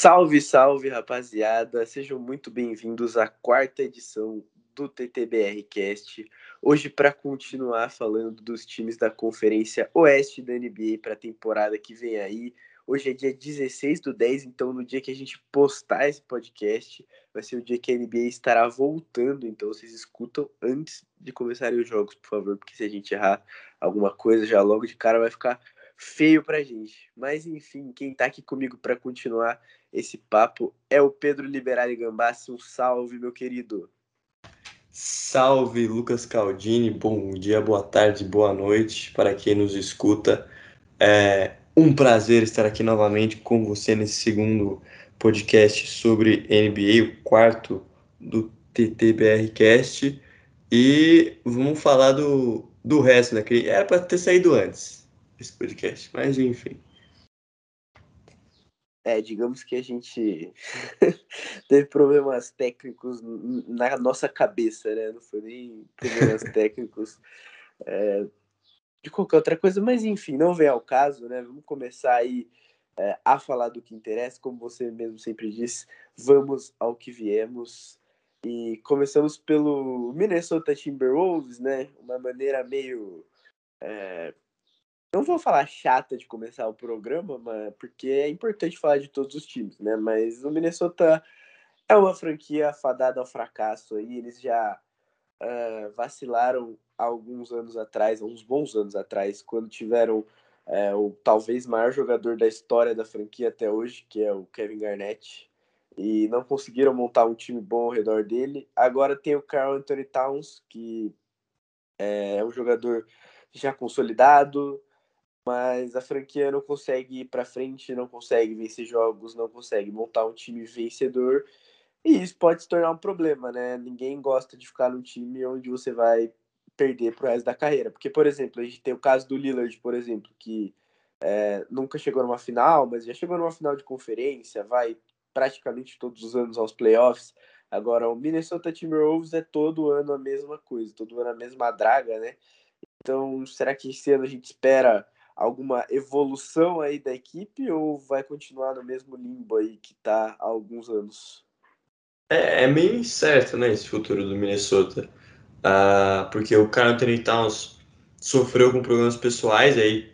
Salve, salve, rapaziada! Sejam muito bem-vindos à quarta edição do TTBR Cast. Hoje, para continuar falando dos times da Conferência Oeste da NBA para a temporada que vem aí. Hoje é dia 16 do 10, então no dia que a gente postar esse podcast, vai ser o dia que a NBA estará voltando. Então vocês escutam antes de começarem os jogos, por favor, porque se a gente errar alguma coisa já logo de cara vai ficar feio pra gente. Mas enfim, quem tá aqui comigo para continuar esse papo é o Pedro Liberali Gambassi. Um salve, meu querido. Salve, Lucas Caldini. Bom dia, boa tarde, boa noite para quem nos escuta. É um prazer estar aqui novamente com você nesse segundo podcast sobre NBA, o quarto do TTBR Cast. E vamos falar do, do resto, né? Que era para ter saído antes esse podcast, mas enfim. É, digamos que a gente teve problemas técnicos na nossa cabeça, né? Não foi nem problemas técnicos é, de qualquer outra coisa, mas enfim, não vem ao caso, né? Vamos começar aí é, a falar do que interessa, como você mesmo sempre disse, vamos ao que viemos. E começamos pelo Minnesota Timberwolves, né? Uma maneira meio é, não vou falar chata de começar o programa, mas porque é importante falar de todos os times, né? Mas o Minnesota é uma franquia fadada ao fracasso aí. Eles já uh, vacilaram alguns anos atrás, uns bons anos atrás, quando tiveram uh, o talvez maior jogador da história da franquia até hoje, que é o Kevin Garnett, e não conseguiram montar um time bom ao redor dele. Agora tem o Carl Anthony Towns, que é um jogador já consolidado, mas a franquia não consegue ir para frente, não consegue vencer jogos, não consegue montar um time vencedor. E isso pode se tornar um problema, né? Ninguém gosta de ficar num time onde você vai perder pro resto da carreira. Porque, por exemplo, a gente tem o caso do Lillard, por exemplo, que é, nunca chegou numa final, mas já chegou numa final de conferência, vai praticamente todos os anos aos playoffs. Agora, o Minnesota Timberwolves é todo ano a mesma coisa, todo ano a mesma draga, né? Então, será que esse ano a gente espera alguma evolução aí da equipe ou vai continuar no mesmo limbo aí que está há alguns anos? É, é meio incerto, né, esse futuro do Minnesota. Uh, porque o Carl Anthony Towns sofreu com problemas pessoais, aí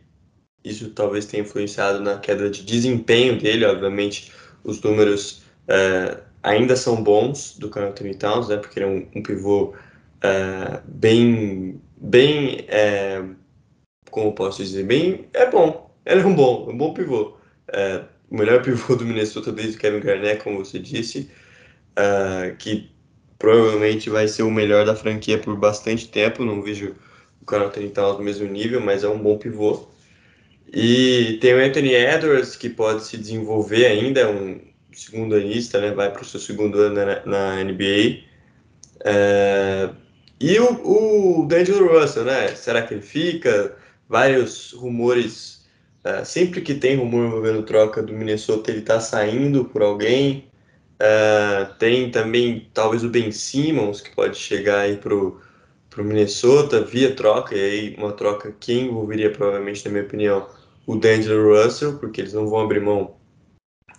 isso talvez tenha influenciado na queda de desempenho dele. Obviamente, os números uh, ainda são bons do Carl Anthony Towns, né, porque ele é um, um pivô uh, bem, bem uh, como posso dizer, bem. É bom. Ele é um bom, um bom pivô. É, o melhor pivô do Minnesota desde o Kevin Garnett, como você disse, uh, que provavelmente vai ser o melhor da franquia por bastante tempo. Não vejo o Anthony Towns no mesmo nível, mas é um bom pivô. E tem o Anthony Edwards, que pode se desenvolver ainda, é um segundo anista, né? vai para o seu segundo ano na, na NBA. É, e o, o D'Angelo Russell, né? Será que ele fica? Vários rumores. Uh, sempre que tem rumor envolvendo troca do Minnesota, ele está saindo por alguém. Uh, tem também talvez o Ben Simmons, que pode chegar aí pro, pro Minnesota via troca, e aí uma troca que envolveria provavelmente, na minha opinião, o D'Angelo Russell, porque eles não vão abrir mão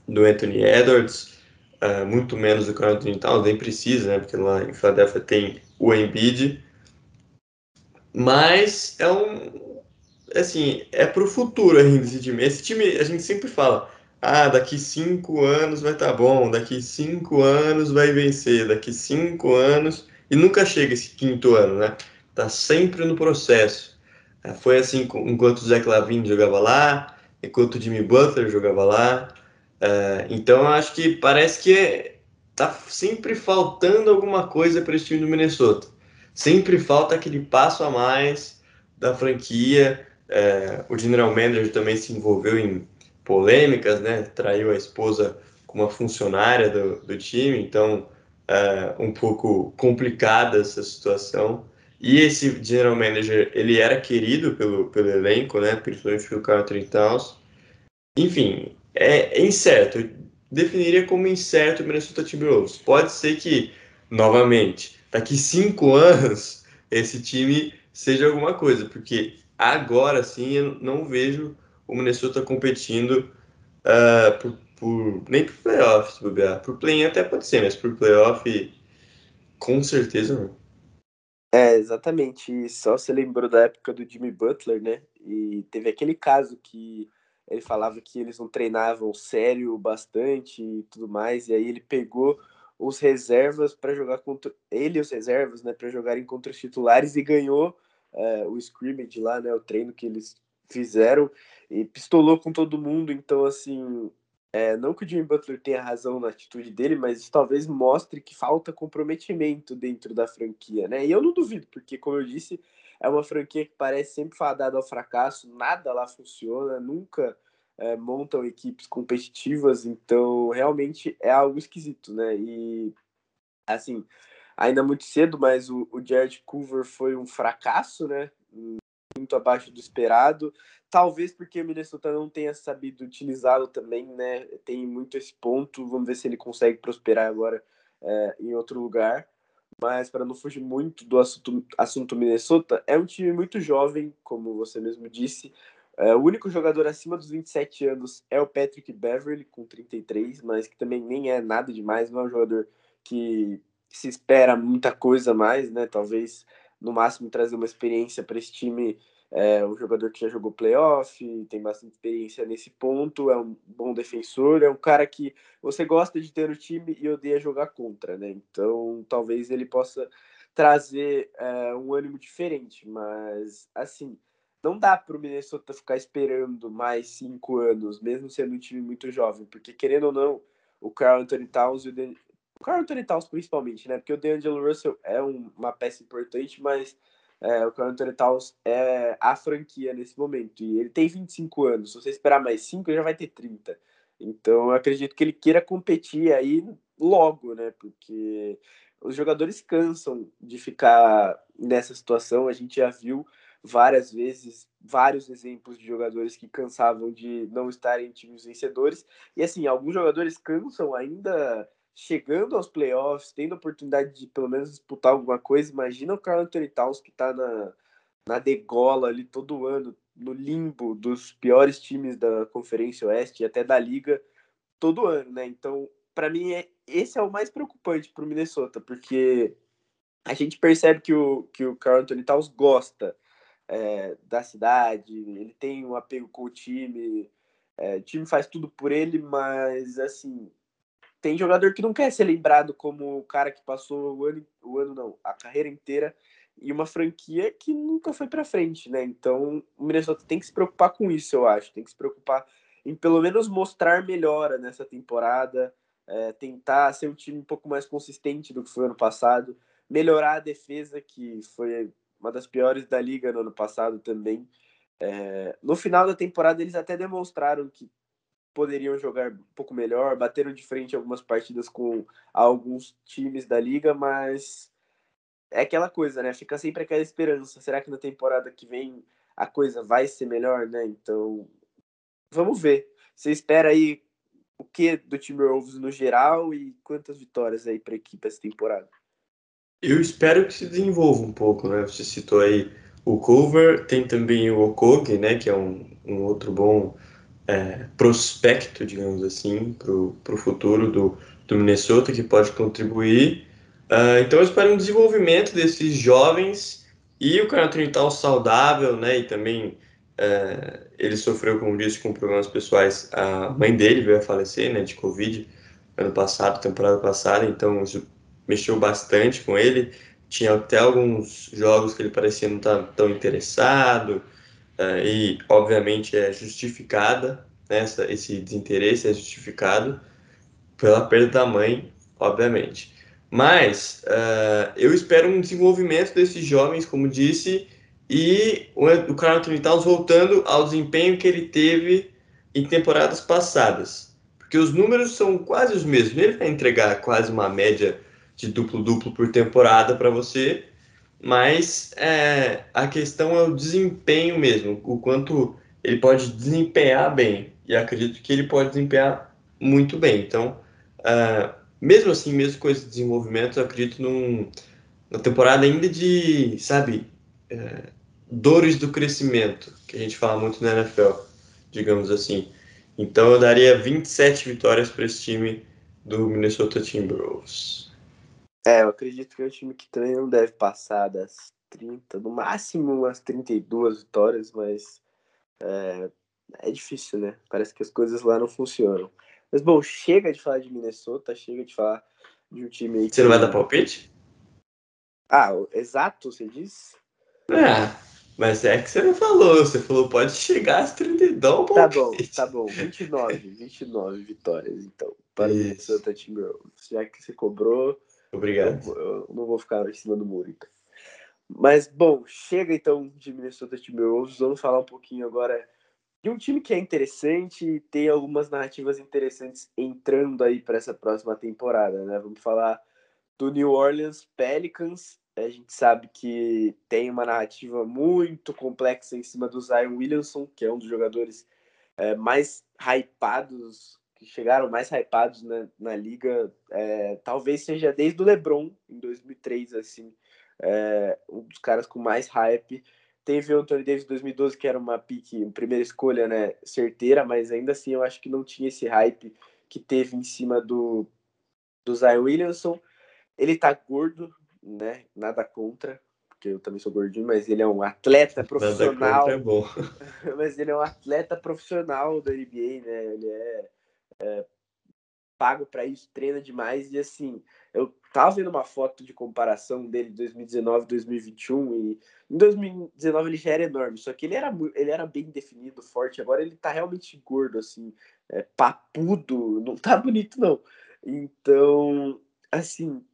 do Anthony Edwards, uh, muito menos do que o Anthony Towns, nem precisa, né, porque lá em Philadelphia tem o Embiid, mas é um, assim, é pro futuro ainda esse time. Esse time, a gente sempre fala, ah, daqui cinco anos vai estar tá bom, daqui cinco anos vai vencer, daqui cinco anos, e nunca chega esse quinto ano, né? Tá sempre no processo. É, foi assim enquanto o Zach Lavine jogava lá, enquanto o Jimmy Butler jogava lá. É, então, acho que parece que tá sempre faltando alguma coisa para esse time do Minnesota. Sempre falta aquele passo a mais da franquia, é, o general manager também se envolveu em polêmicas, né? Traiu a esposa com uma funcionária do, do time, então é um pouco complicada essa situação. E esse general manager, ele era querido pelo, pelo elenco, né? Principalmente pelo Carl Towns. Enfim, é, é incerto. Eu definiria como incerto o Minnesota Timberwolves. Pode ser que, novamente, daqui cinco anos, esse time seja alguma coisa, porque agora sim eu não vejo o Minnesota competindo uh, por por nem por playoff, se bobear. Por play até pode ser, mas por playoff, com certeza não. É, exatamente. Só se lembrou da época do Jimmy Butler, né? E teve aquele caso que ele falava que eles não treinavam sério bastante e tudo mais, e aí ele pegou os reservas para jogar contra ele e os reservas, né, para jogarem contra os titulares e ganhou é, o scrimmage lá, né, o treino que eles fizeram e pistolou com todo mundo. Então, assim, é, não que o Jimmy Butler tenha razão na atitude dele, mas isso talvez mostre que falta comprometimento dentro da franquia, né? E eu não duvido, porque, como eu disse, é uma franquia que parece sempre fadada ao fracasso, nada lá funciona, nunca é, montam equipes competitivas, então realmente é algo esquisito, né? E assim, ainda muito cedo, mas o, o Jared Coover foi um fracasso, né? Muito abaixo do esperado. Talvez porque o Minnesota não tenha sabido utilizá-lo também, né? Tem muito esse ponto. Vamos ver se ele consegue prosperar agora é, em outro lugar. Mas para não fugir muito do assunto, assunto Minnesota, é um time muito jovem, como você mesmo disse. É, o único jogador acima dos 27 anos é o Patrick Beverly, com 33, mas que também nem é nada demais, não é um jogador que se espera muita coisa mais, né? Talvez no máximo trazer uma experiência para esse time. É um jogador que já jogou playoff, tem bastante experiência nesse ponto, é um bom defensor, é um cara que você gosta de ter no time e odeia jogar contra, né? Então talvez ele possa trazer é, um ânimo diferente, mas assim não dá para o Minnesota ficar esperando mais cinco anos, mesmo sendo um time muito jovem, porque querendo ou não, o Carl Anthony Towns Carl Anthony Towns principalmente, né? Porque o DeAngelo Russell é um, uma peça importante, mas é, o Carl Anthony Towns é a franquia nesse momento e ele tem 25 anos. Se você esperar mais cinco, ele já vai ter 30. Então eu acredito que ele queira competir aí logo, né? Porque os jogadores cansam de ficar nessa situação. A gente já viu várias vezes vários exemplos de jogadores que cansavam de não estarem em times vencedores. E assim, alguns jogadores cansam ainda chegando aos playoffs, tendo a oportunidade de pelo menos disputar alguma coisa. Imagina o Carl Anthony Towns que está na, na degola ali todo ano, no limbo dos piores times da Conferência Oeste e até da Liga todo ano, né? Então, para mim, é, esse é o mais preocupante para o Minnesota, porque a gente percebe que o, que o Carl Anthony Towns gosta é, da cidade, ele tem um apego com o time, é, o time faz tudo por ele, mas assim, tem jogador que não quer ser lembrado como o cara que passou o ano, o ano não, a carreira inteira e uma franquia que nunca foi para frente, né? Então, o Minnesota tem que se preocupar com isso, eu acho, tem que se preocupar em pelo menos mostrar melhora nessa temporada, é, tentar ser um time um pouco mais consistente do que foi ano passado, melhorar a defesa que foi uma das piores da liga no ano passado também. É, no final da temporada, eles até demonstraram que poderiam jogar um pouco melhor, bateram de frente algumas partidas com alguns times da liga, mas é aquela coisa, né? Fica sempre aquela esperança. Será que na temporada que vem a coisa vai ser melhor, né? Então, vamos ver. Você espera aí o que do time Wolves no geral e quantas vitórias aí para a equipe essa temporada? Eu espero que se desenvolva um pouco, né? Você citou aí o Cover, tem também o Okog, né? Que é um, um outro bom é, prospecto, digamos assim, para o futuro do, do Minnesota, que pode contribuir. Uh, então eu espero um desenvolvimento desses jovens e o tal saudável, né? E também uh, ele sofreu, como disse, com problemas pessoais. A mãe dele veio a falecer, né? De Covid ano passado, temporada passada. Então isso mexeu bastante com ele. Tinha até alguns jogos que ele parecia não estar tão interessado, uh, e obviamente é justificada, né, essa, esse desinteresse é justificado pela perda da mãe, obviamente. Mas uh, eu espero um desenvolvimento desses jovens, como disse, e o, o Carl Anthony Towns voltando ao desempenho que ele teve em temporadas passadas. Porque os números são quase os mesmos. Ele vai entregar quase uma média de duplo-duplo por temporada para você, mas é, a questão é o desempenho mesmo, o quanto ele pode desempenhar bem, e acredito que ele pode desempenhar muito bem. Então, uh, mesmo assim, mesmo com esse desenvolvimento, eu acredito num, na temporada ainda de, sabe, uh, dores do crescimento, que a gente fala muito na NFL, digamos assim. Então eu daria 27 vitórias para esse time do Minnesota Timberwolves. É, eu acredito que é um time que também não deve passar das 30, no máximo umas 32 vitórias, mas é, é difícil, né? Parece que as coisas lá não funcionam. Mas bom, chega de falar de Minnesota, chega de falar de um time aí. Você não vai dar palpite? Ah, exato, você disse? É, mas é que você não falou. Você falou pode chegar às 32 Tá bom, tá bom. 29, 29 vitórias, então, para Isso. o Minnesota Timberwolves. Já que você cobrou. Obrigado. Eu, eu, não vou ficar em cima do muro, então. Mas, bom, chega então de Minnesota Timberwolves. Vamos falar um pouquinho agora de um time que é interessante e tem algumas narrativas interessantes entrando aí para essa próxima temporada, né? Vamos falar do New Orleans Pelicans. A gente sabe que tem uma narrativa muito complexa em cima do Zion Williamson, que é um dos jogadores é, mais hypados, que chegaram mais hypados na, na liga. É, talvez seja desde o LeBron, em 2003, assim, é, um dos caras com mais hype. Teve o Anthony Davis em 2012, que era uma pique, primeira escolha, né, certeira, mas ainda assim eu acho que não tinha esse hype que teve em cima do, do Zion Williamson. Ele tá gordo, né, nada contra, porque eu também sou gordinho, mas ele é um atleta profissional. é bom. mas ele é um atleta profissional da NBA, né, ele é, é pago para isso, treina demais e assim, eu tava vendo uma foto de comparação dele de 2019 2021 e em 2019 ele já era enorme, só que ele era ele era bem definido, forte, agora ele tá realmente gordo assim, é, papudo, não tá bonito não. Então, assim,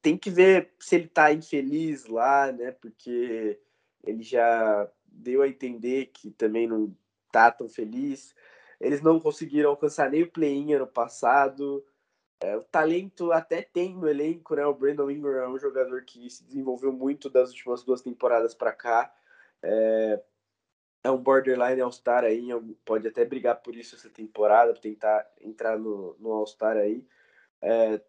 tem que ver se ele tá infeliz lá, né? Porque ele já deu a entender que também não tá tão feliz. Eles não conseguiram alcançar nem o play-in ano passado. É, o talento até tem no elenco, né? O Brandon Ingram é um jogador que se desenvolveu muito das últimas duas temporadas para cá. É, é, um borderline All-Star aí, pode até brigar por isso essa temporada, tentar entrar no, no All-Star aí. É,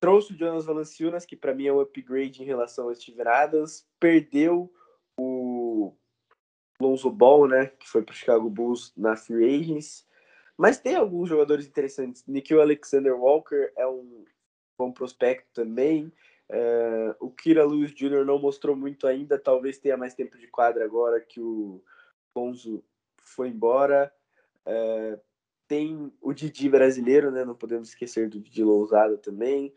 trouxe o Jonas Valanciunas, que para mim é um upgrade em relação ao Steven Adams. Perdeu o Lonzo Ball, né? Que foi para o Chicago Bulls na Free Agents. Mas tem alguns jogadores interessantes. Nikhil Alexander Walker é um bom prospecto também. Uh, o Kira Lewis Jr. não mostrou muito ainda, talvez tenha mais tempo de quadra agora que o Bonzo foi embora. Uh, tem o Didi brasileiro, né? Não podemos esquecer do Didi Lousada também.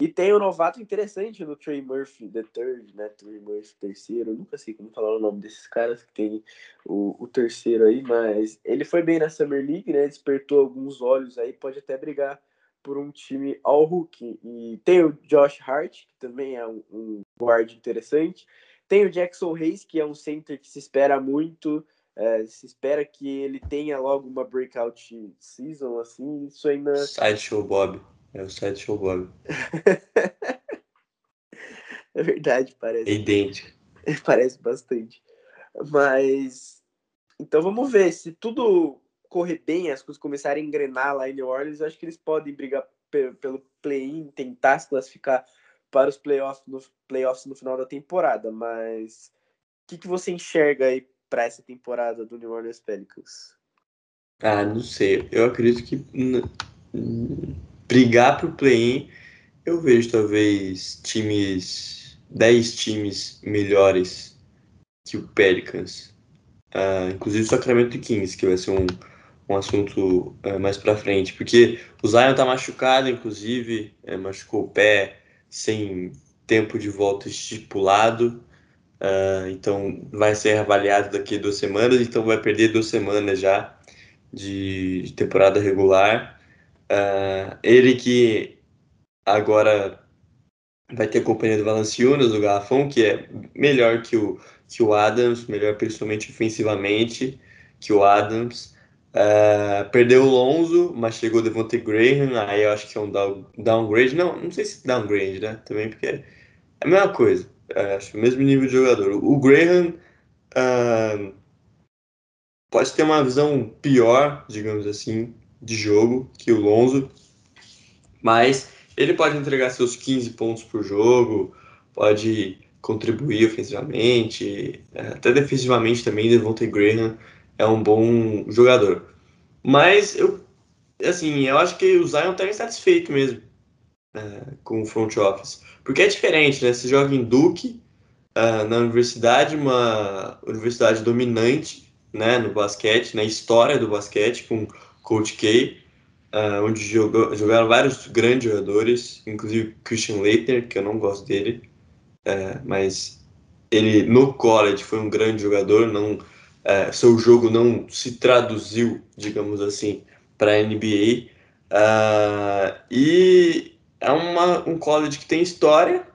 E tem um novato interessante no Trey Murphy, the third, né? Trey Murphy, terceiro. Eu nunca sei como falar o nome desses caras que tem o, o terceiro aí, mas ele foi bem na Summer League, né? Despertou alguns olhos aí, pode até brigar por um time all Hulk. E tem o Josh Hart, que também é um, um guard interessante. Tem o Jackson Hayes, que é um center que se espera muito. É, se espera que ele tenha logo uma breakout season, assim. Isso ainda. Sideshow Bob. É o Sideshow Bob. é verdade, parece. É idêntico. Parece bastante. Mas. Então vamos ver. Se tudo correr bem, as coisas começarem a engrenar lá em New Orleans, eu acho que eles podem brigar pelo play-in, tentar se classificar para os playoffs no, playoffs no final da temporada. Mas o que, que você enxerga aí para essa temporada do New Orleans Pelicans? Ah, não sei. Eu acredito que brigar para o play-in, eu vejo talvez times, 10 times melhores que o Pelicans. Uh, inclusive o Sacramento Kings, que vai ser um, um assunto uh, mais para frente, porque o Zion tá machucado, inclusive, é, machucou o pé sem tempo de volta estipulado, uh, então vai ser avaliado daqui a duas semanas, então vai perder duas semanas já de, de temporada regular. Uh, ele que agora vai ter companhia do Valanciunas, do Garrafão, que é melhor que o, que o Adams, melhor principalmente ofensivamente que o Adams. Uh, perdeu o Lonzo, mas chegou o Devontae Graham, aí eu acho que é um downgrade. Não, não sei se downgrade, né? Também porque é a mesma coisa. Uh, acho o mesmo nível de jogador. O Graham uh, pode ter uma visão pior, digamos assim, de jogo que o Lonzo, mas ele pode entregar seus 15 pontos por jogo, pode contribuir ofensivamente, é, até defensivamente também. Devontae Graham é um bom jogador. Mas eu, assim, eu acho que o Zion tá insatisfeito mesmo é, com o front office. Porque é diferente, né? Você joga em Duke, uh, na universidade, uma universidade dominante né, no basquete, na história do basquete, com Coach K, uh, onde jogou, jogaram vários grandes jogadores, inclusive Christian Leitner, que eu não gosto dele, uh, mas ele no college foi um grande jogador, não uh, seu jogo não se traduziu, digamos assim, para a NBA. e é uma, um college que tem história,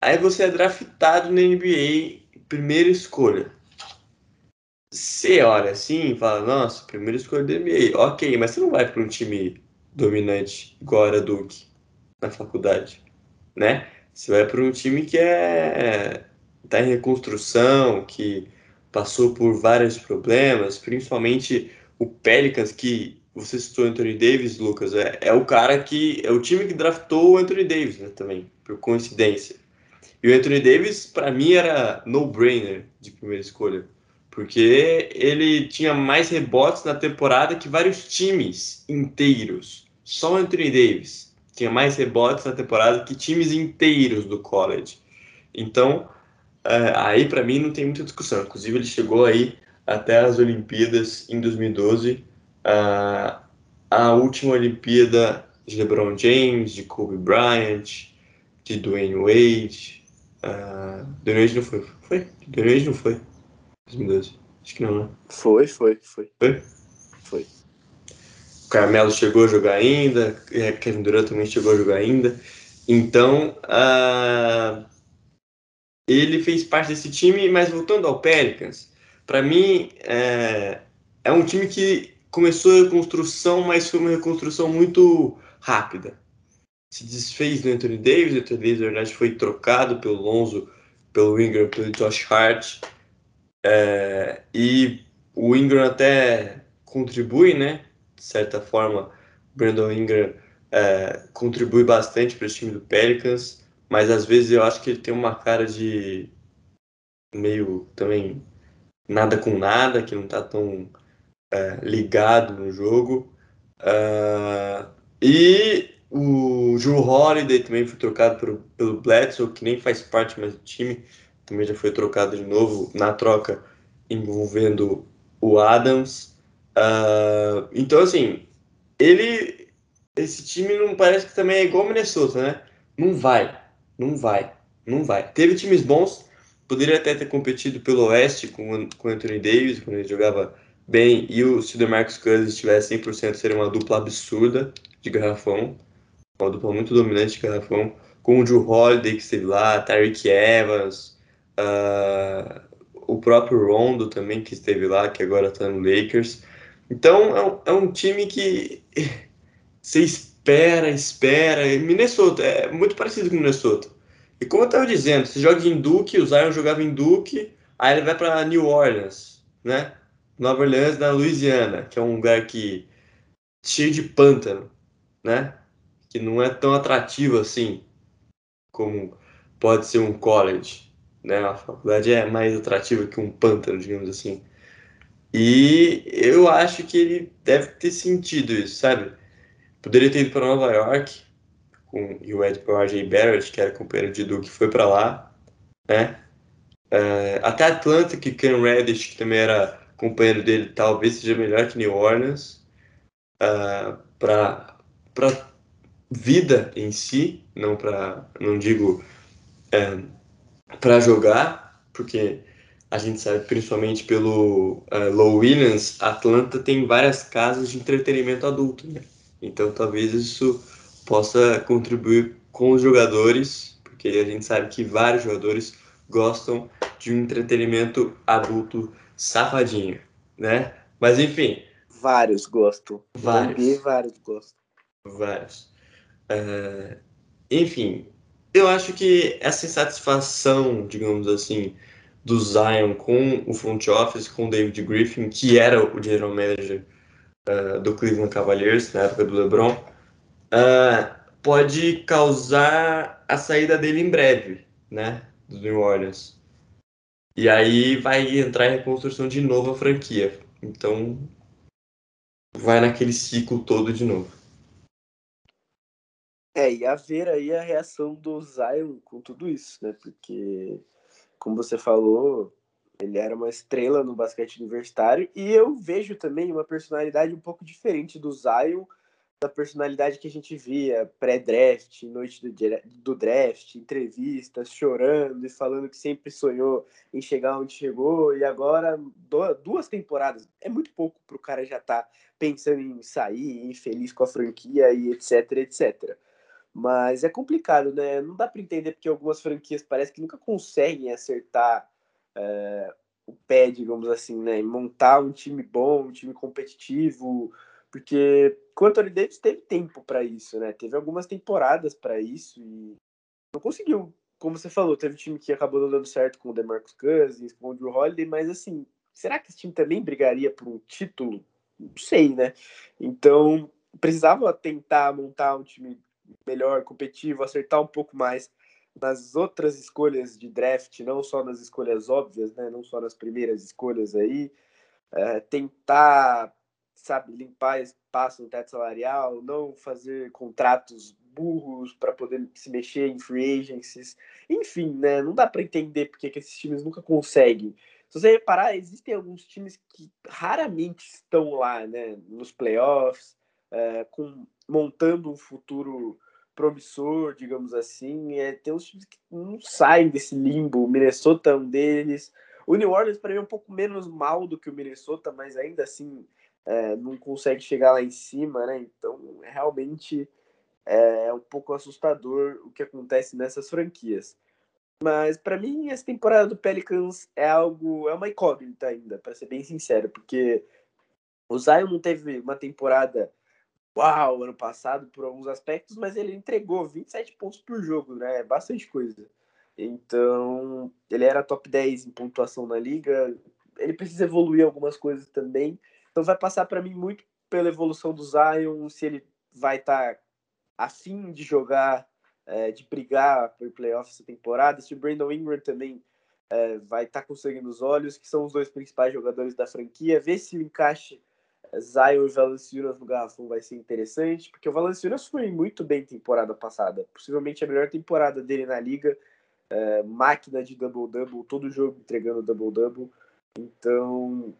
aí você é draftado na NBA, primeira escolha. Você olha assim e fala, nossa, primeira escolha da NBA. Ok, mas você não vai para um time dominante igual era Duke na faculdade, né? Você vai para um time que é tá em reconstrução, que passou por vários problemas, principalmente o Pelicans, que você citou Anthony Davis, Lucas, é, é o cara que é o time que draftou o Anthony Davis, né, também, por coincidência. E o Anthony Davis, para mim, era no-brainer de primeira escolha, porque ele tinha mais rebotes na temporada que vários times inteiros. Só o Anthony Davis tinha mais rebotes na temporada que times inteiros do college. Então, é, aí para mim não tem muita discussão. Inclusive, ele chegou aí até as Olimpíadas em 2012, a, última Olimpíada de LeBron James, de Kobe Bryant, de Dwayne Wade, Dwayne não foi. Foi? Dwayne não foi. 2012. Acho que não, né? Foi, foi, foi. Foi? Foi. O Carmelo chegou a jogar ainda, Kevin Durant também chegou a jogar ainda. Então, uh, ele fez parte desse time, mas voltando ao Pelicans, para mim é, é um time que começou a reconstrução, mas foi uma reconstrução muito rápida se desfez do Anthony Davis. O Anthony Davis, na verdade, foi trocado pelo Lonzo, pelo Ingram, pelo Josh Hart. É, e o Ingram até contribui, né? De certa forma, Brandon Ingram é, contribui bastante para o time do Pelicans, mas às vezes eu acho que ele tem uma cara de meio também nada com nada, que não está tão é, ligado no jogo. Uh, e o Drew Holiday também foi trocado pelo, pelo Bledsoe, que nem faz parte mais do time, também já foi trocado de novo na troca envolvendo o Adams. Uh, então, assim, ele. Esse time não parece que também é igual o Minnesota, né? Não vai, não vai, não vai. Teve times bons, poderia até ter competido pelo Oeste com, com o Anthony Davis, quando ele jogava bem, e o, se o Cousins estivesse 100%, seria uma dupla absurda de garrafão uma dupla muito dominante de garrafão, com o Drew Holiday que esteve lá, Tyreek Evans, uh, o próprio Rondo também que esteve lá, que agora está no Lakers. Então é um, é um time que você espera, espera. Minnesota é muito parecido com Minnesota. E como eu estava dizendo, você joga em Duke, o Zion jogava em Duke, aí ele vai para New Orleans, né? Nova Orleans, na Louisiana, que é um lugar que cheio de pântano, né? que não é tão atrativo assim como pode ser um college, né? A faculdade é mais atrativa que um pântano, digamos assim. E eu acho que ele deve ter sentido isso, sabe? Poderia ter ido para Nova York com e o Ed RJ Barrett, que era companheiro de Duke, foi para lá, né? É, até Atlanta, que Ken Reddish, que também era companheiro dele, talvez seja melhor que New Orleans, uh, para vida em si, não para, não digo é, para jogar, porque a gente sabe principalmente pelo uh, Low Williams, Atlanta tem várias casas de entretenimento adulto, né? Então talvez isso possa contribuir com os jogadores, porque a gente sabe que vários jogadores gostam de um entretenimento adulto safadinho, né? Mas enfim. Vários gostam. Vários. vários gostam. Vários. É, enfim, eu acho que essa insatisfação, digamos assim, do Zion com o front office, com o David Griffin, que era o general manager uh, do Cleveland Cavaliers na época do LeBron, uh, pode causar a saída dele em breve, né, do New Orleans. E aí vai entrar em reconstrução de novo a franquia. Então, vai naquele ciclo todo de novo. É, e a ver aí a reação do Zion com tudo isso, né? Porque, como você falou, ele era uma estrela no basquete universitário e eu vejo também uma personalidade um pouco diferente do Zion, da personalidade que a gente via pré-draft, noite do, draft, entrevistas, chorando e falando que sempre sonhou em chegar onde chegou e agora duas temporadas é muito pouco para o cara já estar tá pensando em sair, infeliz com a franquia e etc, etc. Mas é complicado, né? Não dá para entender porque algumas franquias parece que nunca conseguem acertar é, o pé, digamos assim, né? montar um time bom, um time competitivo, porque o Anthony Davis teve tempo para isso, né? Teve algumas temporadas para isso e não conseguiu. Como você falou, teve um time que acabou não dando certo com o DeMarcus Cousins, com o Drew Holiday, mas assim, será que esse time também brigaria por um título? Não sei, né? Então, precisava tentar montar um time melhor, competitivo, acertar um pouco mais nas outras escolhas de draft, não só nas escolhas óbvias, né? Não só nas primeiras escolhas aí. É, tentar, sabe, limpar espaço no teto salarial, não fazer contratos burros para poder se mexer em free agencies. Enfim, né? Não dá para entender porque que esses times nunca conseguem. Se você reparar, existem alguns times que raramente estão lá, né? Nos playoffs, é, com, montando um futuro promissor, digamos assim. É, tem uns times que não saem desse limbo. O Minnesota é um deles. O New Orleans, para mim, é um pouco menos mal do que o Minnesota, mas ainda assim é, não consegue chegar lá em cima, né? Então, realmente é um pouco assustador o que acontece nessas franquias. Mas para mim essa temporada do Pelicans é algo, é uma incógnita ainda, para ser bem sincero, porque o Zion não teve uma temporada uau ano passado por alguns aspectos, mas ele entregou 27 pontos por jogo, né? É bastante coisa. Então, ele era top 10 em pontuação na liga. Ele precisa evoluir algumas coisas também. Então, vai passar para mim muito pela evolução do Zion, se ele vai estar tá afim de jogar, é, de brigar por playoffs essa temporada, se o Brandon Ingram também é, vai estar tá conseguindo os olhos, que são os dois principais jogadores da franquia, ver se o encaixe Zion e Valanciunas no garrafão vai ser interessante, porque o Valanciunas foi muito bem temporada passada, possivelmente a melhor temporada dele na liga, é, máquina de double-double, todo jogo entregando double-double, então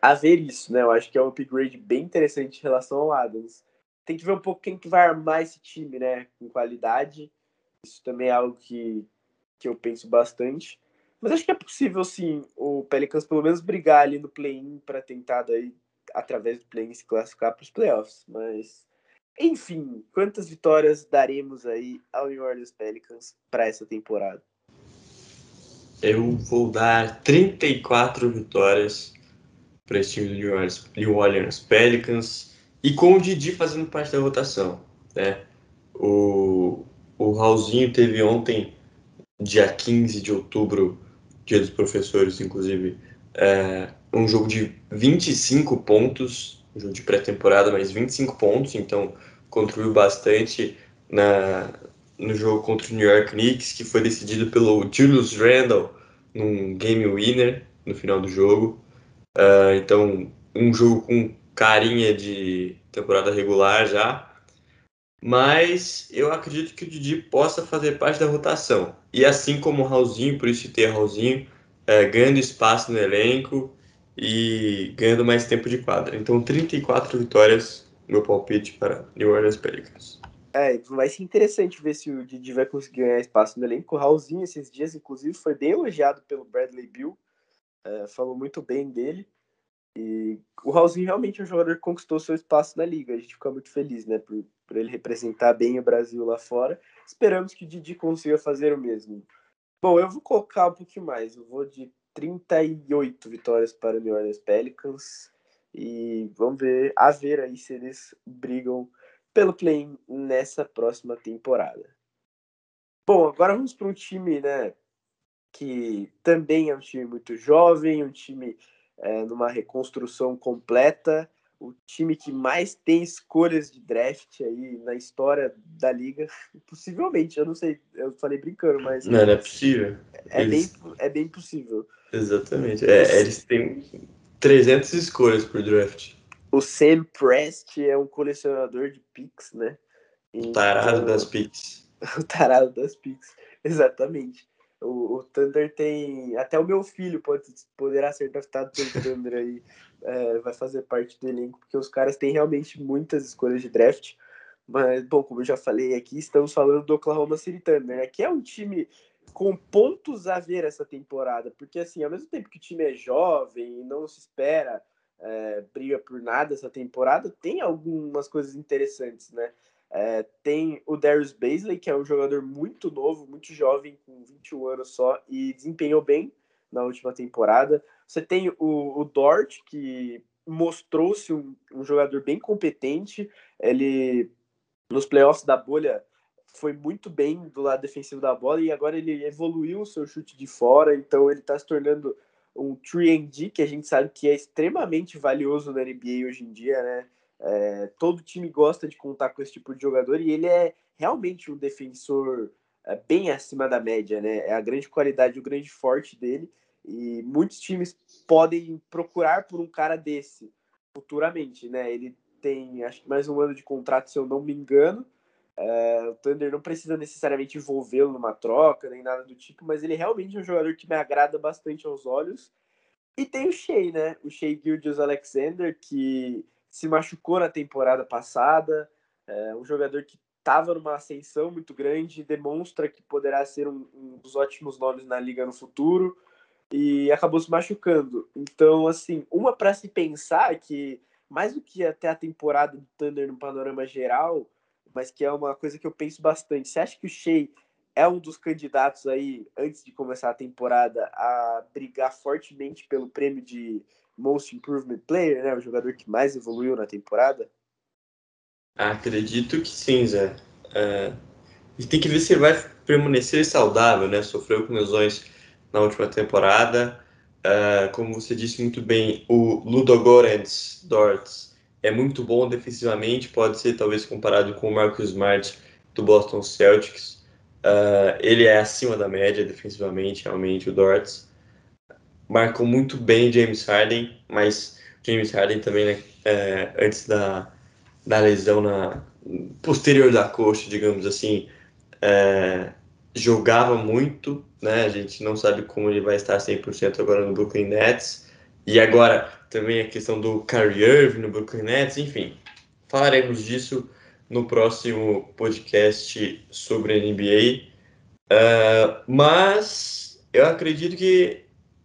a ver isso, né, eu acho que é um upgrade bem interessante em relação ao Adams. Tem que ver um pouco quem que vai armar esse time, né, com qualidade, isso também é algo que, que eu penso bastante, mas acho que é possível, sim, o Pelicans pelo menos brigar ali no play-in para tentar daí através do play se classificar para os playoffs. Mas, enfim, quantas vitórias daremos aí ao New Orleans Pelicans para essa temporada? Eu vou dar 34 vitórias para esse time do New Orleans, New Orleans Pelicans e com o Didi fazendo parte da votação. Né? O, o Raulzinho teve ontem, dia 15 de outubro, dia dos professores, inclusive, é, um jogo de 25 pontos, um jogo de pré-temporada, mas 25 pontos, então contribuiu bastante na, no jogo contra o New York Knicks, que foi decidido pelo Julius Randle num game winner no final do jogo. Uh, então, um jogo com carinha de temporada regular já. Mas eu acredito que o Didi possa fazer parte da rotação. E assim como o Raulzinho, por isso ter Raulzinho, é, ganhando espaço no elenco e ganhando mais tempo de quadra. Então, 34 vitórias, meu palpite para New Orleans Pelicans. É, vai ser interessante ver se o Didi vai conseguir ganhar espaço no elenco. O Raulzinho, esses dias, inclusive, foi bem elogiado pelo Bradley Bill, é, falou muito bem dele. E o Raulzinho realmente é um jogador que conquistou seu espaço na liga. A gente fica muito feliz, né, por, por ele representar bem o Brasil lá fora. Esperamos que o Didi consiga fazer o mesmo. Bom, eu vou colocar um pouquinho mais. Eu vou de 38 vitórias para o New Orleans Pelicans. E vamos ver, a ver aí se eles brigam pelo play nessa próxima temporada. Bom, agora vamos para um time, né, que também é um time muito jovem, um time é, numa reconstrução completa, o time que mais tem escolhas de draft aí na história da liga. Possivelmente, eu não sei, eu falei brincando, mas. Não, não é possível. É, eles... bem, é bem possível. Exatamente. É, eles têm 300 escolhas por draft. o Sam Prest é um colecionador de Pix, né? Então, tarado das Pix. o tarado das Pix, exatamente. O, o, Thunder tem. Até o meu filho pode, poderá ser draftado pelo Thunder aí. É, vai fazer parte do elenco, porque os caras têm realmente muitas escolhas de draft. Mas, bom, como eu já falei aqui, estamos falando do Oklahoma City Thunder, né? Que é um time com pontos a ver essa temporada, porque assim, ao mesmo tempo que o time é jovem e não se espera é, briga por nada essa temporada, tem algumas coisas interessantes, né? É, tem o Darius Baisley, que é um jogador muito novo, muito jovem, com 21 anos só, e desempenhou bem na última temporada. Você tem o, o Dort, que mostrou-se um, um, jogador bem competente. Ele, nos playoffs da bolha, foi muito bem do lado defensivo da bola e agora ele evoluiu o seu chute de fora, então ele está se tornando um 3D, que a gente sabe que é extremamente valioso na NBA hoje em dia, né? É, todo time gosta de contar com esse tipo de jogador e ele é realmente um defensor é, bem acima da média, né? É a grande qualidade, o grande forte dele e muitos times podem procurar por um cara desse futuramente, né? Ele tem acho que mais um ano de contrato, se eu não me engano, é, o Thunder não precisa necessariamente envolvê-lo numa troca, nem nada do tipo, mas ele realmente é um jogador que me agrada bastante aos olhos. E tem o Shea, né? O Shea Gildius Alexander, que se machucou na temporada passada, é um jogador que estava numa ascensão muito grande, demonstra que poderá ser um, um, dos ótimos nomes na liga no futuro e acabou se machucando. Então, assim, uma para se pensar que mais do que até a temporada do Thunder no panorama geral, mas que é uma coisa que eu penso bastante. Você acha que o Shea é um dos candidatos aí, antes de começar a temporada, a brigar fortemente pelo prêmio de Most Improvement Player, né? O jogador que mais evoluiu na temporada? Acredito que sim, Zé. É... E tem que ver se ele vai permanecer saudável, né? Sofreu com lesões na última temporada. É... Como você disse muito bem, o Ludogorets Dortz é muito bom defensivamente, pode ser talvez comparado com o Marcus Smart do Boston Celtics. Uh, ele é acima da média defensivamente, realmente, o Dortz. Marcou muito bem James Harden, mas James Harden também, né, é, antes da, da lesão na posterior da coxa, digamos assim, é, jogava muito, né? A gente não sabe como ele vai estar 100% agora no Brooklyn Nets. E agora também a questão do Kyrie Irving no Brooklyn Nets, enfim. Falaremos disso no próximo podcast sobre a NBA. Uh, mas eu acredito que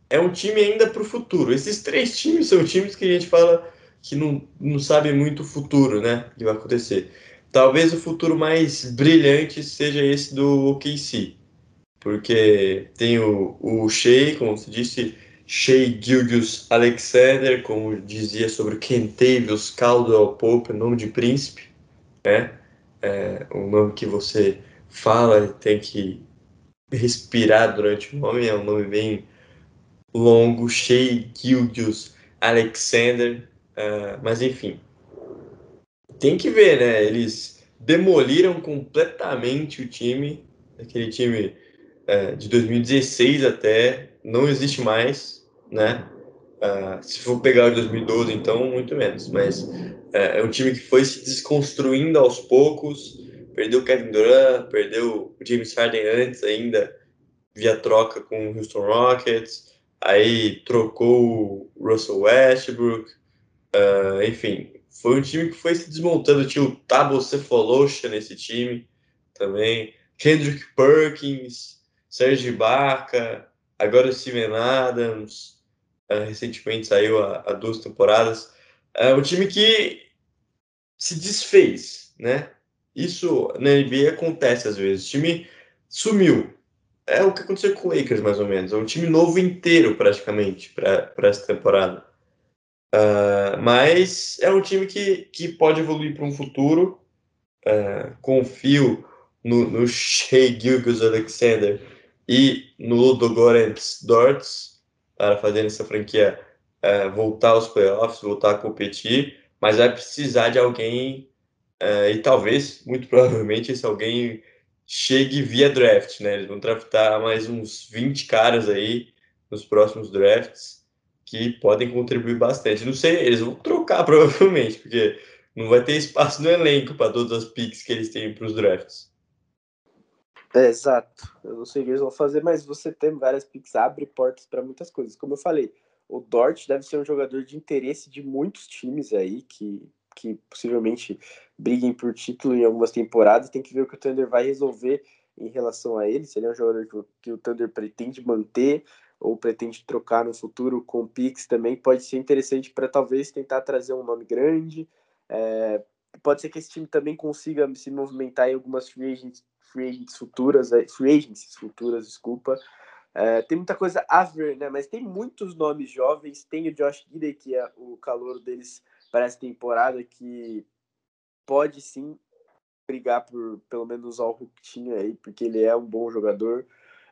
é um time ainda para o futuro. Esses três times são times que a gente fala que não, não sabe muito o futuro, né? Que vai acontecer. Talvez o futuro mais brilhante seja esse do OKC, porque tem o, o Shea, como você disse, Shea Gilgius Alexander, como dizia sobre Kentavious Caldwell Pope, nome de príncipe, né? É um nome que você fala tem que respirar durante o nome, é um nome bem longo, Shea Gilgius Alexander, uh, mas enfim, tem que ver, né? Eles demoliram completamente o time, aquele time uh, de 2016 até, não existe mais, né? Uh, se for pegar o 2012, então, muito menos. Mas uh, é um time que foi se desconstruindo aos poucos. Perdeu o Kevin Durant, perdeu o James Harden antes ainda, via troca com o Houston Rockets. Aí trocou o Russell Westbrook. Uh, enfim, foi um time que foi se desmontando. Tinha o Tabo Cephalosha nesse time também. Kendrick Perkins, Serge Ibaka, agora o Steven Adams. Uh, recentemente saiu há, duas temporadas. É um time que se desfez, né? Isso na NBA acontece às vezes. O time sumiu. É o que aconteceu com o Lakers, mais ou menos. É um time novo inteiro, praticamente, para essa temporada. Uh, mas é um time que, que pode evoluir para um futuro. Uh, confio no, no Shea Gilgis Alexander e no Ludogorets Dortz para fazer essa franquia é, voltar aos playoffs, voltar a competir, mas vai precisar de alguém, e talvez, muito provavelmente, esse alguém chegue via draft, né? Eles vão draftar mais uns 20 caras aí nos próximos drafts, que podem contribuir bastante. Não sei, eles vão trocar provavelmente, porque não vai ter espaço no elenco para todas as picks que eles têm para os drafts. É, exato. Eu não sei o que eles vão fazer, mas você tem várias picks, abre portas para muitas coisas. Como eu falei, o Dort deve ser um jogador de interesse de muitos times aí, que, que possivelmente briguem por título em algumas temporadas. Tem que ver o que o Thunder vai resolver em relação a ele, se ele é um jogador que, que o Thunder pretende manter ou pretende trocar no futuro com picks também, pode ser interessante para talvez tentar trazer um nome grande, é, pode ser que esse time também consiga se movimentar em algumas free agents, free agents futuras, free agencies futuras, desculpa. É, tem muita coisa a ver, né? Mas tem muitos nomes jovens. Tem o Josh Gidey, que é o calor deles para essa temporada, que pode sim brigar por pelo menos o Hulk tinha aí, porque ele é um bom jogador.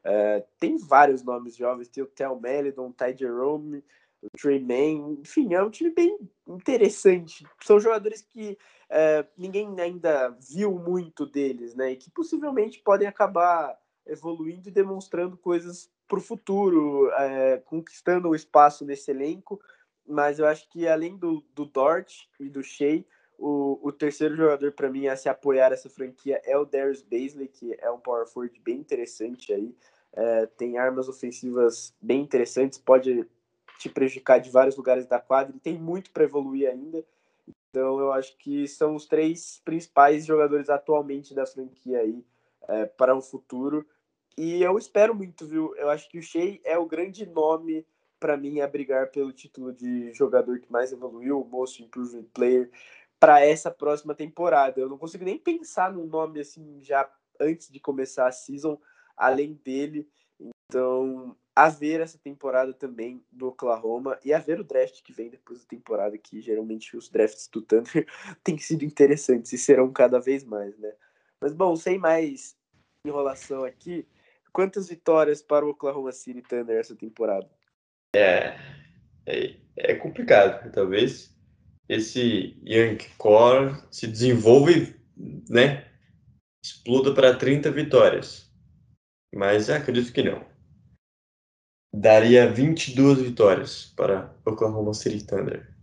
É, tem vários nomes jovens, tem o Tel Melidon, Ty Jerome, o Trey Man, enfim, é um time bem interessante. São jogadores que é, ninguém ainda viu muito deles, né? E que possivelmente podem acabar evoluindo e demonstrando coisas para o futuro, é, conquistando o espaço nesse elenco. Mas eu acho que além do, do Dort e do Shea, o, o terceiro jogador para mim a se apoiar essa franquia é o Darius Baisley, que é um power forward bem interessante aí. É, tem armas ofensivas bem interessantes, pode te prejudicar de vários lugares da quadra e tem muito para evoluir ainda. Então eu acho que são os três principais jogadores atualmente da franquia aí é, para o futuro. E eu espero muito, viu? Eu acho que o Shea é o grande nome para mim a brigar pelo título de jogador que mais evoluiu, o Most Improved Player, para essa próxima temporada. Eu não consigo nem pensar num nome assim já antes de começar a season, além dele. Então, a ver essa temporada também do Oklahoma e a ver o draft que vem depois da temporada, que geralmente os drafts do Thunder têm sido interessantes e serão cada vez mais, né? Mas, bom, sem mais enrolação aqui, quantas vitórias para o Oklahoma City Thunder essa temporada? É, é, é complicado. Talvez esse Young Core se desenvolva e, né, exploda para 30 vitórias. Mas acredito que não daria 22 vitórias para Oklahoma City Thunder.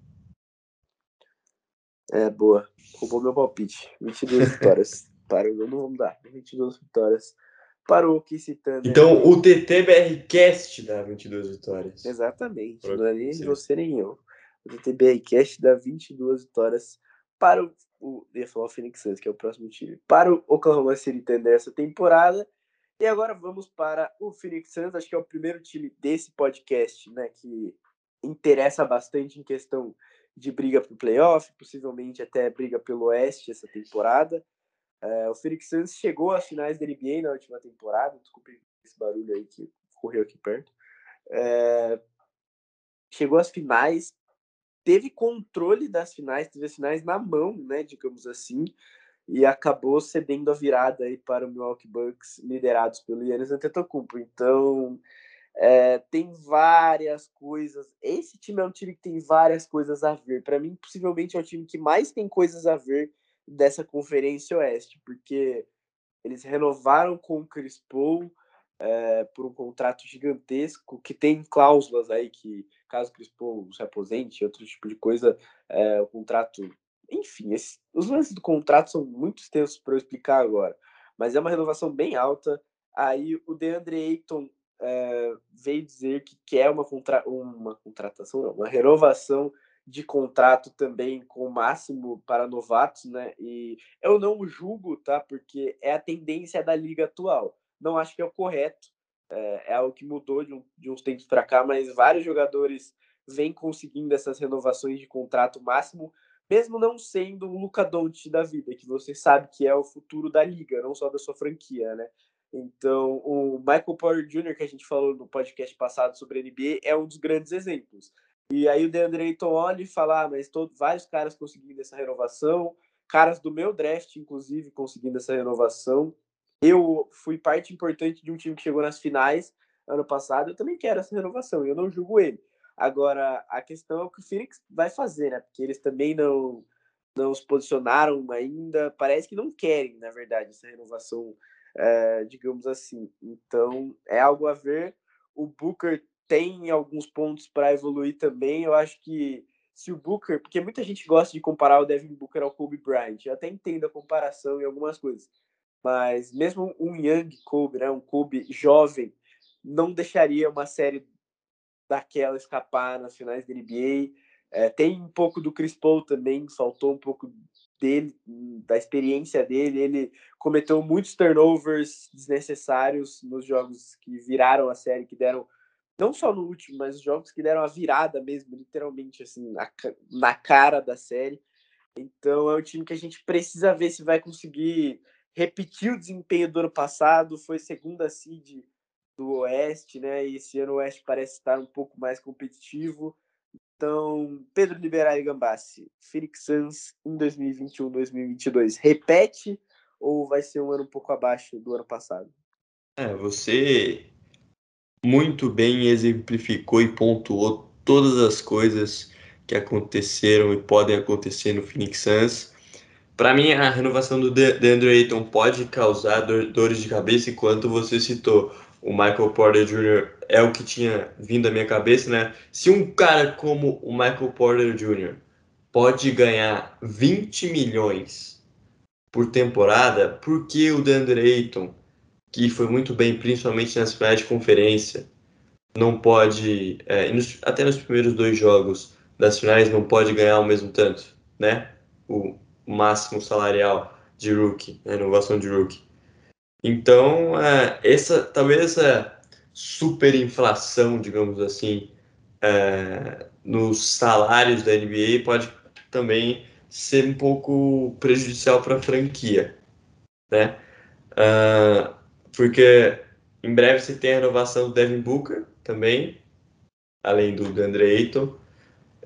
É, boa. Roubou meu palpite. 22 vitórias. para o não vamos dar. 22 vitórias para o OKC Thunder. Então o TTBR Cast dá 22 vitórias. Exatamente. Não é nem você nem eu. O TTBR Cast dá 22 vitórias para o, o ia falar o Phoenix Suns, que é o próximo time. Para o Oklahoma City Thunder essa temporada. E agora vamos para o Phoenix Suns, acho que é o primeiro time desse podcast, né, que interessa bastante em questão de briga para o playoff, possivelmente até briga pelo Oeste essa temporada. É, o Phoenix Suns chegou às finais da NBA na última temporada, desculpe esse barulho aí que correu aqui perto. É, chegou às finais, teve controle das finais, teve as finais na mão, né, digamos assim, e acabou cedendo a virada aí para o Milwaukee Bucks, liderados pelo Yannis Antetokounmpo. Então, é, tem várias coisas. Esse time é um time que tem várias coisas a ver. Para mim, possivelmente é o time que mais tem coisas a ver dessa Conferência Oeste, porque eles renovaram com o Chris Paul é, por um contrato gigantesco que tem cláusulas aí que, caso o Chris Paul se aposente, outro tipo de coisa, é, o contrato enfim, esse, os lances do contrato são muito extensos para eu explicar agora, mas é uma renovação bem alta. Aí o DeAndre Ayton é, veio dizer que quer uma, contra, uma contratação, uma renovação de contrato também com o máximo para novatos, né? E eu não julgo, tá? Porque é a tendência da liga atual. Não acho que é o correto, é, é algo que mudou de, um, de uns tempos para cá, mas vários jogadores vêm conseguindo essas renovações de contrato máximo mesmo não sendo um Luca Doncic da vida, que você sabe que é o futuro da liga, não só da sua franquia, né? Então, o Michael Porter Jr., que a gente falou no podcast passado sobre NBA, é um dos grandes exemplos. E aí o DeAndre Ayton olha e fala, ah, mas todo, vários caras conseguindo essa renovação, caras do meu draft, inclusive, conseguindo essa renovação. Eu fui parte importante de um time que chegou nas finais ano passado, eu também quero essa renovação, eu não julgo ele. Agora, a questão é o que o Phoenix vai fazer, né? Porque eles também não, não se posicionaram ainda, parece que não querem, na verdade, essa renovação, é, digamos assim. Então, é algo a ver. O Booker tem alguns pontos para evoluir também. Eu acho que se o Booker, porque muita gente gosta de comparar o Devin Booker ao Kobe Bryant, eu até entendo a comparação em algumas coisas, mas mesmo um Young Kobe, né, um Kobe jovem, não deixaria uma série daquela escapar nas finais da NBA. É, tem um pouco do Chris Paul também, faltou um pouco dele, da experiência dele. Ele cometeu muitos turnovers desnecessários nos jogos que viraram a série, que deram não só no último, mas os jogos que deram a virada mesmo, literalmente assim, na, na cara da série. Então é um time que a gente precisa ver se vai conseguir repetir o desempenho do ano passado. Foi segunda seed do Oeste, né? E esse ano o Oeste parece estar um pouco mais competitivo. Então, Pedro Liberar e Gambassi, Phoenix Suns em 2021, 2022, repete ou vai ser um ano um pouco abaixo do ano passado? É, você muito bem exemplificou e pontuou todas as coisas que aconteceram e podem acontecer no Phoenix Suns. Para mim, a renovação do DeAndre Ayton pode causar dores de cabeça, enquanto você citou o Michael Porter Jr. é o que tinha vindo à minha cabeça, né? Se um cara como o Michael Porter Jr. pode ganhar 20 milhões por temporada, por que o DeAndre Ayton, que foi muito bem, principalmente nas finais de conferência, não pode, é, até nos primeiros dois jogos das finais, não pode ganhar o mesmo tanto, né? O máximo salarial de rookie, a renovação de rookie. Então, é, essa talvez essa superinflação, digamos assim, é, nos salários da NBA pode também ser um pouco prejudicial para a franquia, né? Uh, porque em breve você tem a renovação do Devin Booker também, além do DeAndre Ayton,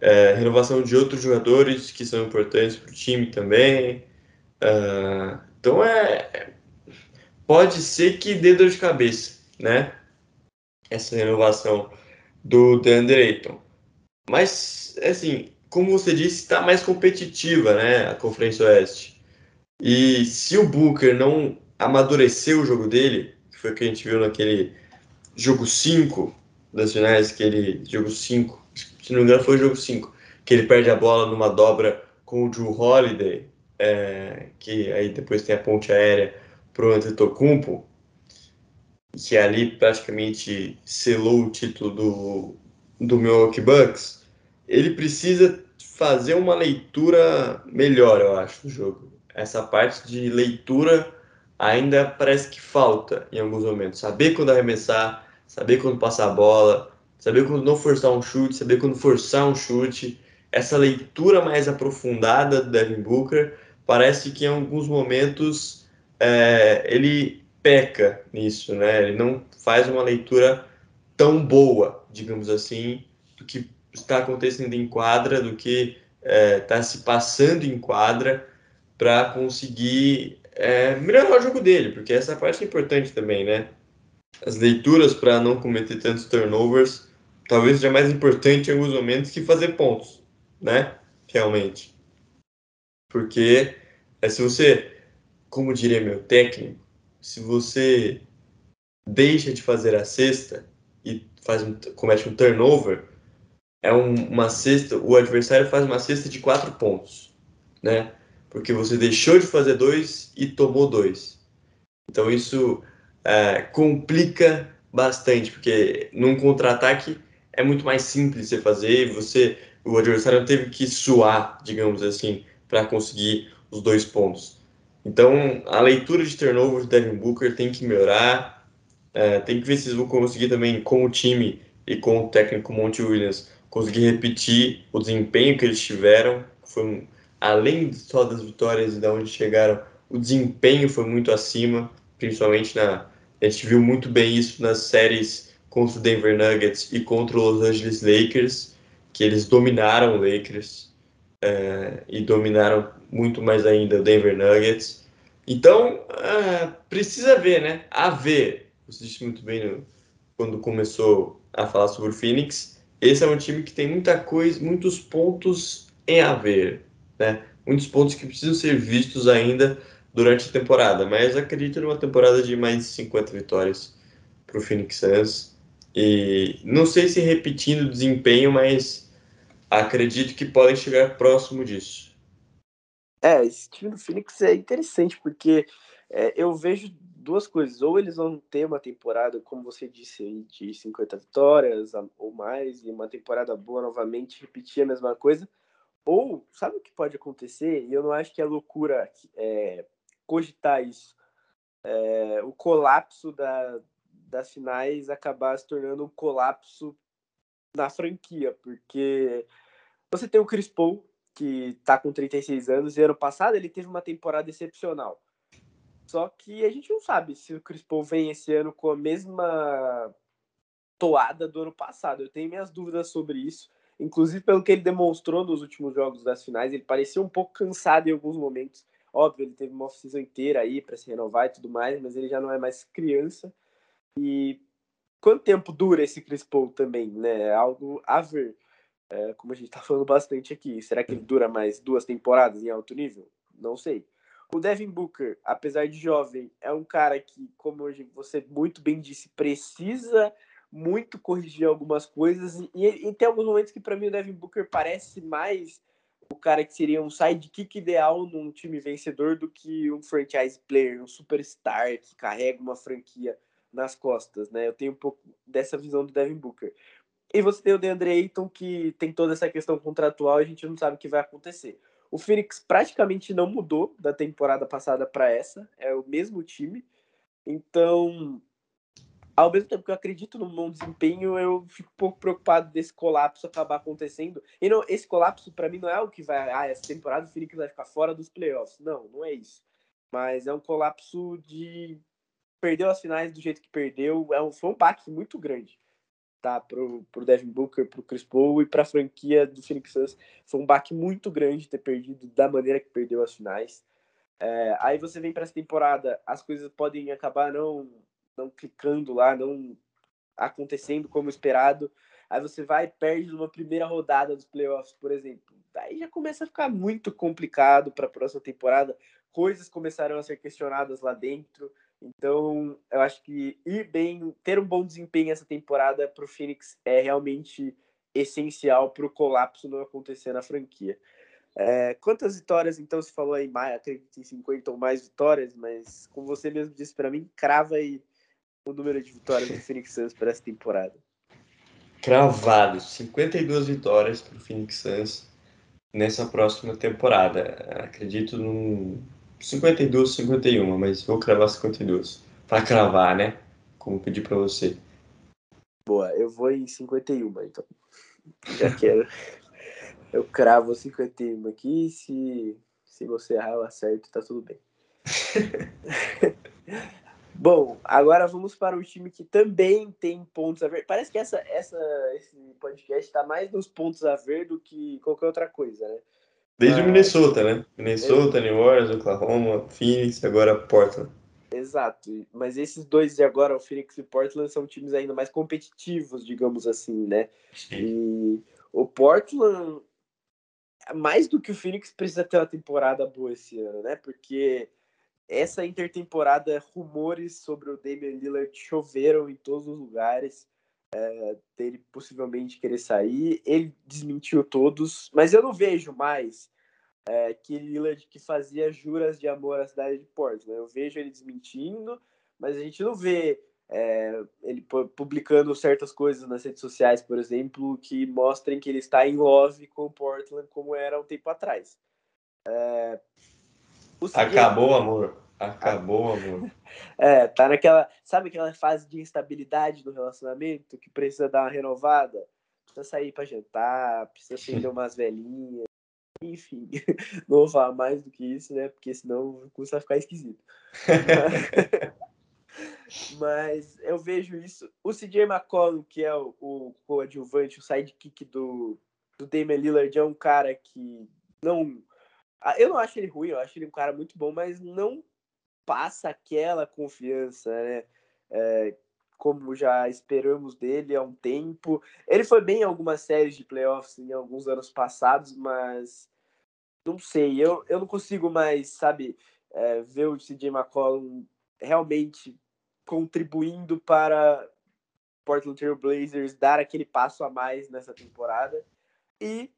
é, renovação de outros jogadores que são importantes para o time também. Uh, então é, pode ser que dê dor de cabeça, né? Essa renovação do DeAndre Ayton. Mas, assim, como você disse, está mais competitiva, né? A Conferência Oeste. E se o Booker não amadurecer o jogo dele, que foi o que a gente viu naquele jogo 5 das finais, que ele. Jogo 5, se não me engano, foi o jogo 5, que ele perde a bola numa dobra com o Drew Holiday, é, que aí depois tem a ponte aérea para o Antetokounmpo, que ali praticamente selou o título do, do Milwaukee Bucks, ele precisa fazer uma leitura melhor, eu acho, do jogo. Essa parte de leitura ainda parece que falta em alguns momentos. Saber quando arremessar, saber quando passar a bola, saber quando não forçar um chute, saber quando forçar um chute. Essa leitura mais aprofundada do Devin Booker parece que em alguns momentos é, ele peca nisso, né? Ele não faz uma leitura tão boa, digamos assim, do que está acontecendo em quadra, do que está é, se passando em quadra para conseguir é, melhorar o jogo dele, porque essa parte é importante também, né? As leituras para não cometer tantos turnovers talvez seja mais importante em alguns momentos que fazer pontos, né? Realmente. Porque é, se você como diria meu técnico, se você deixa de fazer a cesta e faz um, comete um turnover, é um, uma cesta, o adversário faz uma cesta de quatro pontos, né? Porque você deixou de fazer dois e tomou dois. Então isso é, complica bastante, porque num contra-ataque é muito mais simples você fazer, você o adversário teve que suar, digamos assim, para conseguir os dois pontos. Então, a leitura de turnover do Devin Booker tem que melhorar. É, tem que ver se eles vão conseguir também, com o time e com o técnico Monte Williams, conseguir repetir o desempenho que eles tiveram. Foi um, além só das vitórias e de onde chegaram, o desempenho foi muito acima, principalmente na. A gente viu muito bem isso nas séries contra o Denver Nuggets e contra o Los Angeles Lakers, que eles dominaram o Lakers é, e dominaram muito mais ainda o Denver Nuggets. Então, uh, precisa ver, né? A ver. Você disse muito bem no, quando começou a falar sobre o Phoenix. Esse é um time que tem muita coisa, muitos pontos em a ver, né? Muitos pontos que precisam ser vistos ainda durante a temporada. Mas acredito numa temporada de mais de 50 vitórias para o Phoenix Suns. E não sei se repetindo o desempenho, mas acredito que podem chegar próximo disso. É, esse time do Phoenix é interessante, porque é, eu vejo duas coisas. Ou eles vão ter uma temporada, como você disse de 50 vitórias ou mais, e uma temporada boa novamente, repetir a mesma coisa. Ou, sabe o que pode acontecer? E eu não acho que é loucura é, cogitar isso. É, o colapso da, das finais acabar se tornando um colapso na franquia, porque você tem o Chris Paul, que tá com 36 anos, e ano passado ele teve uma temporada excepcional. Só que a gente não sabe se o Chris Paul vem esse ano com a mesma toada do ano passado. Eu tenho minhas dúvidas sobre isso. Inclusive, pelo que ele demonstrou nos últimos jogos das finais, ele parecia um pouco cansado em alguns momentos. Óbvio, ele teve uma off-season inteira aí para se renovar e tudo mais, mas ele já não é mais criança. E quanto tempo dura esse Chris Paul também, né? É algo a ver. É, como a gente está falando bastante aqui. Será que ele dura mais duas temporadas em alto nível? Não sei. O Devin Booker, apesar de jovem, é um cara que, como hoje você muito bem disse, precisa muito corrigir algumas coisas. E, e tem alguns momentos que, para mim, o Devin Booker parece mais o cara que seria um sidekick ideal num time vencedor do que um franchise player, um superstar que carrega uma franquia nas costas, né? Eu tenho um pouco dessa visão do Devin Booker. E você tem o DeAndre Ayton, que tem toda essa questão contratual, a gente não sabe o que vai acontecer. O Phoenix praticamente não mudou da temporada passada para essa, é o mesmo time. Então, ao mesmo tempo que eu acredito no bom desempenho, eu fico um pouco preocupado desse colapso acabar acontecendo. E não, esse colapso, para mim, não é algo que vai. Ah, essa temporada o Phoenix vai ficar fora dos playoffs. Não, não é isso. Mas é um colapso de. Perdeu as finais do jeito que perdeu. É um, foi um baque muito grande tá? Pro, pro Devin Booker, pro Chris Paul e pra franquia do Phoenix Suns. Foi um baque muito grande ter perdido da maneira que perdeu as finais. É, aí você vem para essa temporada, as coisas podem acabar não, não clicando lá, não acontecendo como esperado. Aí você vai e perde numa primeira rodada dos playoffs, por exemplo. Aí já começa a ficar muito complicado para a próxima temporada. Coisas começarão a ser questionadas lá dentro. Então, eu acho que ir bem, ter um bom desempenho essa temporada para o Phoenix é realmente essencial para o colapso não acontecer na franquia. É, quantas vitórias, então, você falou aí, mais, acredito em 50 ou mais vitórias, mas como você mesmo disse para mim, crava aí o número de vitórias do Phoenix Suns para essa temporada. Cravado, 52 vitórias para o Phoenix Suns nessa próxima temporada. Acredito num 52, 51, mas vou cravar 52. Pra cravar, né? Como pedi pra você. Boa, eu vou em 51, então. Já quero. eu cravo 51 aqui. Se, se você errar, eu acerto, tá tudo bem. Bom, agora vamos para o time que também tem pontos a ver. Parece que essa, essa, esse podcast está mais nos pontos a ver do que qualquer outra coisa, né? Desde o ah, Minnesota, né? Minnesota, New Orleans, Oklahoma, Phoenix, agora Portland. Exato, mas esses dois de agora, o Phoenix e Portland, são times ainda mais competitivos, digamos assim, né? Sim. E o Portland, mais do que o Phoenix, precisa ter uma temporada boa esse ano, né? Porque essa intertemporada, rumores sobre o Damian Lillard choveram em todos os lugares é, dele possivelmente querer sair. Ele desmentiu todos, mas eu não vejo mais é, que Lillard que fazia juras de amor à cidade de Portland. Eu vejo ele desmentindo, mas a gente não vê é, ele publicando certas coisas nas redes sociais, por exemplo, que mostrem que ele está em love com Portland como era um tempo atrás. É, Acabou o amor. Acabou, amor. É, tá naquela. Sabe aquela fase de instabilidade do relacionamento que precisa dar uma renovada? Precisa sair para jantar, precisa acender umas velhinhas. Enfim, não vou falar mais do que isso, né? Porque senão custa ficar esquisito. Mas eu vejo isso. O CJ McCollum, que é o, o coadjuvante, o sidekick do, do Damian Lillard, é um cara que não. Ah, eu não acho ele ruim, eu acho ele um cara muito bom, mas não passa aquela confiança, né? É, como já esperamos dele há um tempo. Ele foi bem em algumas séries de playoffs em alguns anos passados, mas não sei, eu, eu não consigo mais, sabe, é, ver o CJ McCollum realmente contribuindo para Portland Trail Blazers dar aquele passo a mais nessa temporada. E,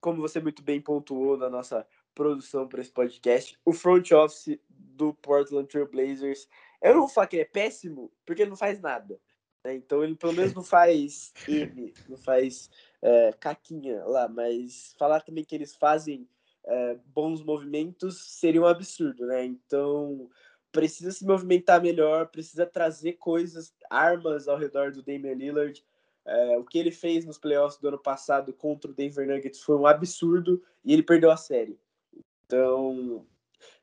como você muito bem pontuou na nossa produção para esse podcast, o front office do Portland Trail Blazers, eu não vou falar que ele é péssimo, porque ele não faz nada. Né? Então ele pelo menos não faz M, não faz é, caquinha lá, mas falar também que eles fazem é, bons movimentos seria um absurdo, né? Então precisa se movimentar melhor, precisa trazer coisas, armas ao redor do Damian Lillard. É, o que ele fez nos playoffs do ano passado contra o Denver Nuggets foi um absurdo e ele perdeu a série. Então,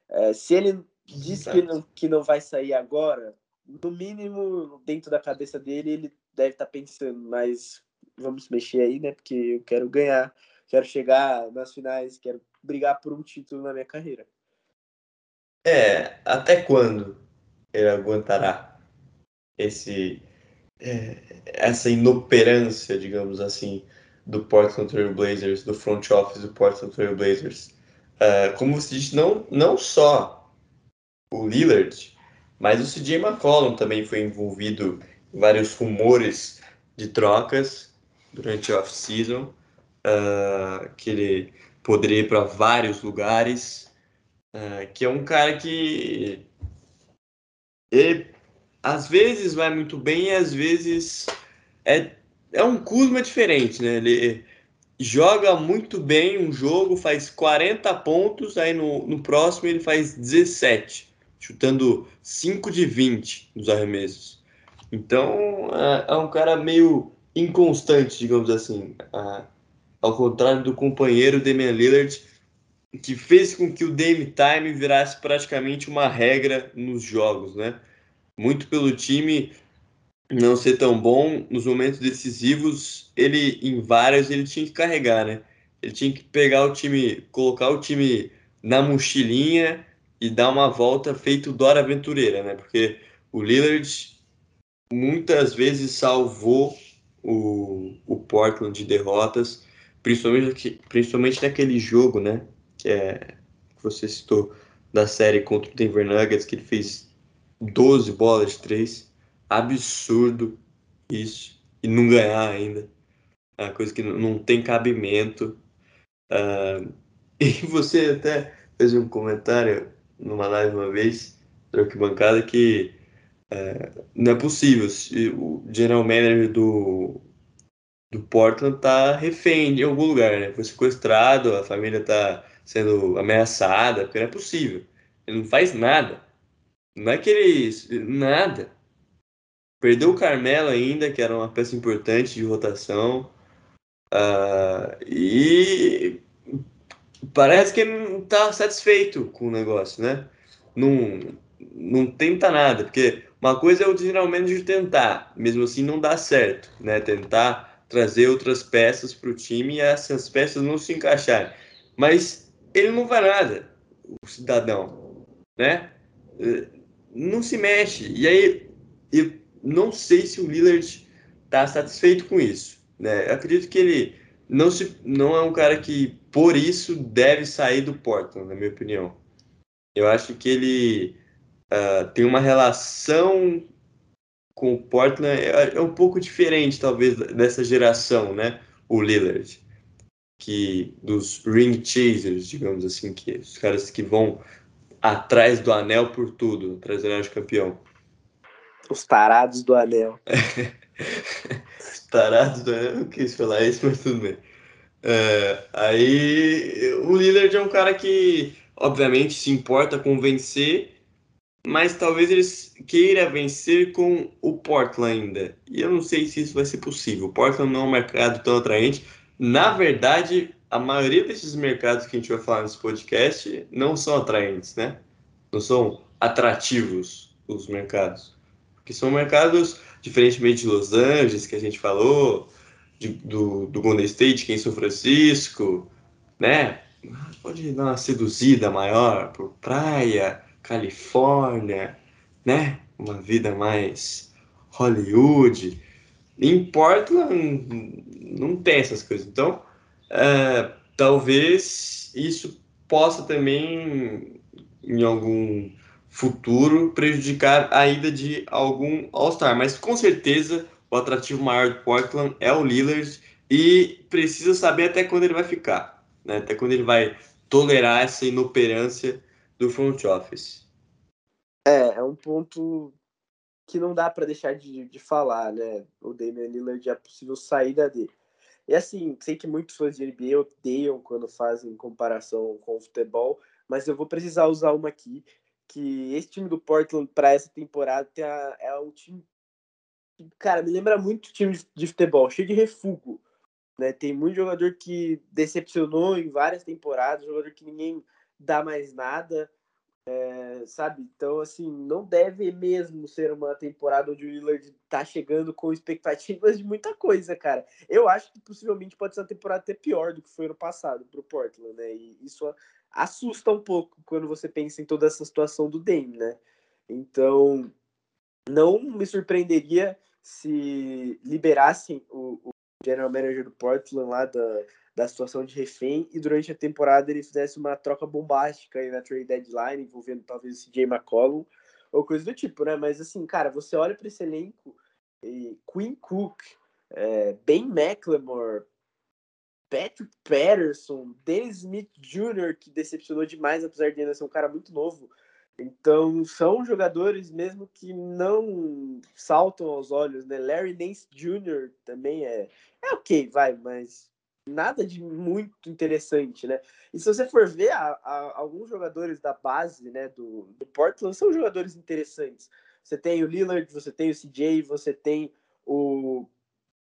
é, se ele diz que não, que não vai sair agora, no mínimo, dentro da cabeça dele, ele deve estar tá pensando, mas vamos mexer aí, né? Porque eu quero ganhar, quero chegar nas finais, quero brigar por um título na minha carreira. É, até quando ele aguentará esse é, essa inoperância, digamos assim, do Portland Trail Blazers, do front office do Portland Trail Blazers? Uh, como você disse, não, não só o Lillard, mas o CJ McCollum também foi envolvido em vários rumores de trocas durante a off-season, uh, que ele poderia ir para vários lugares, uh, que é um cara que ele, às vezes vai muito bem e às vezes é, é um Kuzma diferente, né? Ele joga muito bem um jogo, faz 40 pontos, aí no, no próximo ele faz 17 chutando 5 de 20 nos arremessos. Então é, é um cara meio inconstante, digamos assim. É, ao contrário do companheiro Damian Lillard, que fez com que o Dame Time virasse praticamente uma regra nos jogos, né? Muito pelo time não ser tão bom nos momentos decisivos, ele em vários ele tinha que carregar, né? Ele tinha que pegar o time, colocar o time na mochilinha e dar uma volta feito Dora Aventureira, né? Porque o Lillard muitas vezes salvou o, o Portland de derrotas, principalmente, principalmente naquele jogo, né? Que, é, que você citou da série contra o Denver Nuggets, que ele fez 12 bolas de 3. Absurdo isso. E não ganhar ainda. É uma coisa que não tem cabimento. Uh, e você até fez um comentário numa live uma vez, da arquibancada, que é, não é possível. Se o general manager do, do Portland tá refém em algum lugar, né? Foi sequestrado, a família tá sendo ameaçada, porque não é possível. Ele não faz nada. Não é que ele. Nada. Perdeu o Carmelo ainda, que era uma peça importante de rotação. Uh, e parece que ele não está satisfeito com o negócio, né? Não, não tenta nada, porque uma coisa é o general manager tentar, mesmo assim não dá certo, né? Tentar trazer outras peças para o time e essas peças não se encaixarem. Mas ele não vai nada, o cidadão, né? Não se mexe. E aí, eu não sei se o Lillard está satisfeito com isso, né? Eu acredito que ele não, se, não é um cara que por isso deve sair do Portland, na minha opinião. Eu acho que ele uh, tem uma relação com o Portland é, é, um pouco diferente, talvez, dessa geração, né? O Lillard, que dos ring chasers, digamos assim, que os caras que vão atrás do anel por tudo, atrás do anel de campeão. Os tarados do anel. Os tarados do anel, não quis falar isso, mas tudo bem. É, aí o Lillard é um cara que, obviamente, se importa com vencer, mas talvez ele queira vencer com o Portland ainda. E eu não sei se isso vai ser possível. O Portland não é um mercado tão atraente. Na verdade, a maioria desses mercados que a gente vai falar nesse podcast não são atraentes, né? Não são atrativos os mercados. Porque são mercados, diferentemente de Los Angeles, que a gente falou, de, do, do Golden State, que é em São Francisco, né? Pode dar uma seduzida maior por praia, Califórnia, né? Uma vida mais Hollywood. Em Portland não tem essas coisas. Então, é, talvez isso possa também, em algum futuro, prejudicar a ida de algum All-Star. Mas com certeza o atrativo maior do Portland é o Lillard e precisa saber até quando ele vai ficar, né? até quando ele vai tolerar essa inoperância do front office. É, é um ponto que não dá para deixar de, de falar, né? O Damian Lillard é possível saída dele. E assim, sei que muitos fãs de NBA odeiam quando fazem comparação com o futebol, mas eu vou precisar usar uma aqui, que esse time do Portland para essa temporada é, é um time cara, me lembra muito time de, futebol, cheio de refúgio. Né? Tem muito jogador que decepcionou em várias temporadas, jogador que ninguém dá mais nada, é, sabe? Então, assim, não deve mesmo ser uma temporada onde o Lillard tá chegando com expectativas de muita coisa, cara. Eu acho que possivelmente pode ser uma temporada até pior do que foi no passado pro Portland, né? E isso assusta um pouco quando você pensa em toda essa situação do Dame, né? Então, não me surpreenderia se liberassem o, o general manager do Portland lá da, da situação de refém e durante a temporada ele fizesse uma troca bombástica aí na trade deadline envolvendo talvez o CJ McCollum ou coisa do tipo, né? Mas assim, cara, você olha para esse elenco e Quinn Cook, é, Ben McLemore, Patrick Patterson, Dennis Smith Jr., que decepcionou demais, apesar de ainda ser um cara muito novo, então, são jogadores mesmo que não saltam aos olhos, né? Larry Nance Jr. também é, é ok, vai, mas nada de muito interessante, né? E se você for ver, a, a, alguns jogadores da base, né, do, do Portland são jogadores interessantes. Você tem o Lillard, você tem o CJ, você tem o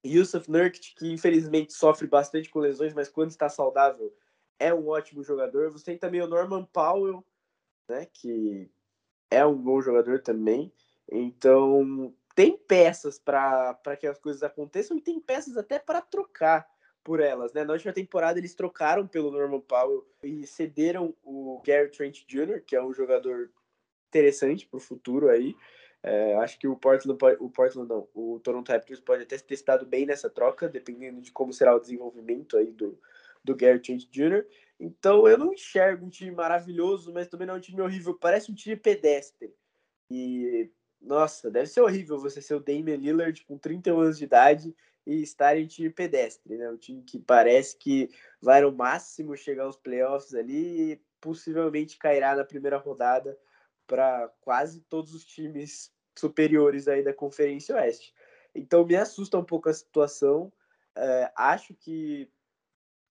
Yusuf Nurkic, que infelizmente sofre bastante com lesões, mas quando está saudável é um ótimo jogador. Você tem também o Norman Powell, né? Que é um bom jogador também. Então, tem peças para que as coisas aconteçam e tem peças até para trocar por elas, né? Na última temporada eles trocaram pelo Norman Powell e cederam o Gary Trent Jr., que é um jogador interessante para o futuro aí. É, acho que o Portland, o Portland não, o Toronto Raptors pode até ter estado bem nessa troca, dependendo de como será o desenvolvimento aí do, do Gary Trent Jr. Então eu não enxergo um time maravilhoso, mas também não é um time horrível. Parece um time pedestre. E, nossa, deve ser horrível você ser o Damian Lillard com 31 anos de idade e estar em time pedestre, né? Um time que parece que vai no máximo chegar aos playoffs ali e possivelmente cairá na primeira rodada para quase todos os times superiores aí da Conferência Oeste. Então me assusta um pouco a situação. É, acho que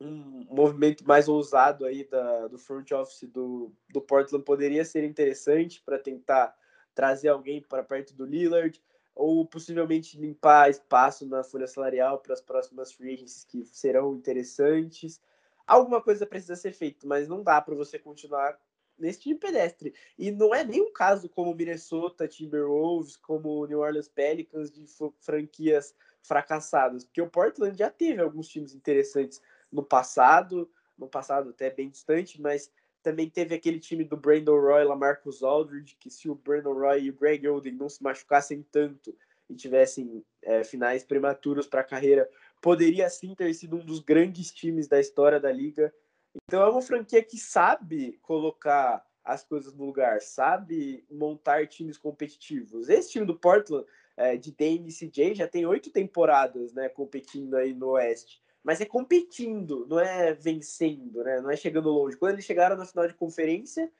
um movimento mais ousado aí da, do front office do, do Portland poderia ser interessante para tentar trazer alguém para perto do Lillard ou possivelmente limpar espaço na folha salarial para as próximas free agents que serão interessantes. Alguma coisa precisa ser feita, mas não dá para você continuar nesse time pedestre. E não é nem um caso como Minnesota Timberwolves, como New Orleans Pelicans de franquias fracassadas, porque o Portland já teve alguns times interessantes no passado, no passado até bem distante, mas também teve aquele time do Brandon Roy, Lamarcus Aldridge, que se o Brandon Roy e o Greg Oden não se machucassem tanto e tivessem é, finais prematuros para a carreira, poderia sim ter sido um dos grandes times da história da liga. Então é uma franquia que sabe colocar as coisas no lugar, sabe montar times competitivos. Esse time do Portland, é, de Dame e CJ, já tem oito temporadas né, competindo aí no Oeste mas é competindo, não é vencendo, né? Não é chegando longe. Quando eles chegaram na final de conferência,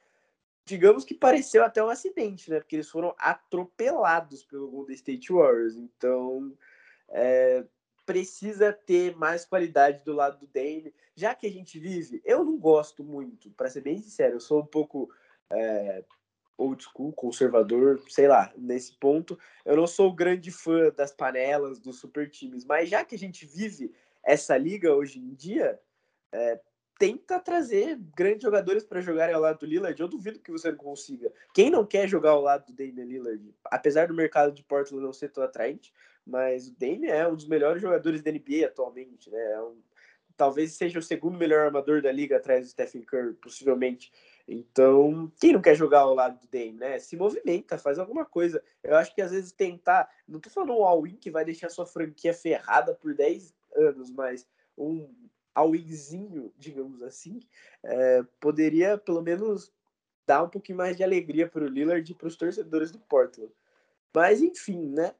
digamos que pareceu até um acidente, né? Porque eles foram atropelados pelo Golden State Warriors. Então, é, precisa ter mais qualidade do lado do Dame. Já que a gente vive, eu não gosto muito, para ser bem sincero, eu sou um pouco é, old school, conservador, sei lá, nesse ponto. Eu não sou grande fã das panelas, dos super times, mas já que a gente vive essa liga hoje em dia é, tenta trazer grandes jogadores para jogarem ao lado do Lillard. Eu duvido que você não consiga. Quem não quer jogar ao lado do Damian Lillard, apesar do mercado de Portland não ser tão atraente, mas o Damian é um dos melhores jogadores da NBA atualmente, né? É um, talvez seja o segundo melhor armador da liga atrás do Stephen Curry, possivelmente. Então, quem não quer jogar ao lado do Dame, né? Se movimenta, faz alguma coisa. Eu acho que às vezes tentar, não tô falando um all-in que vai deixar sua franquia ferrada por 10 anos, mas um all-inzinho, digamos assim, é, poderia pelo menos dar um pouquinho mais de alegria para o Lillard e para os torcedores do Portland. Mas enfim, né?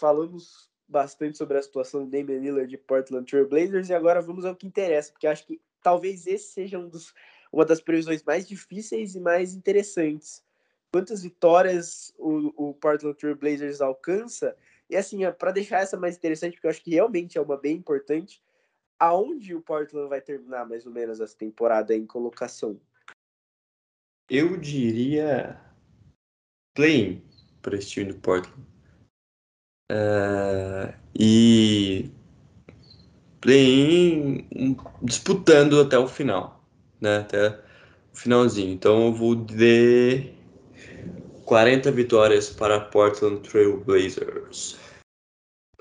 Falamos bastante sobre a situação do Damian Lillard de Portland Trail Blazers e agora vamos ao que interessa, porque acho que talvez esse seja um dos, uma das previsões mais difíceis e mais interessantes. Quantas vitórias o, o Portland Trail Blazers alcança? E assim, para deixar essa mais interessante, porque eu acho que realmente é uma bem importante, aonde o Portland vai terminar mais ou menos essa temporada em colocação? Eu diria play para esse time do Portland. Uh, e play-in disputando até o final, né? Até o finalzinho. Então eu vou de 40 vitórias para Portland Trail Blazers.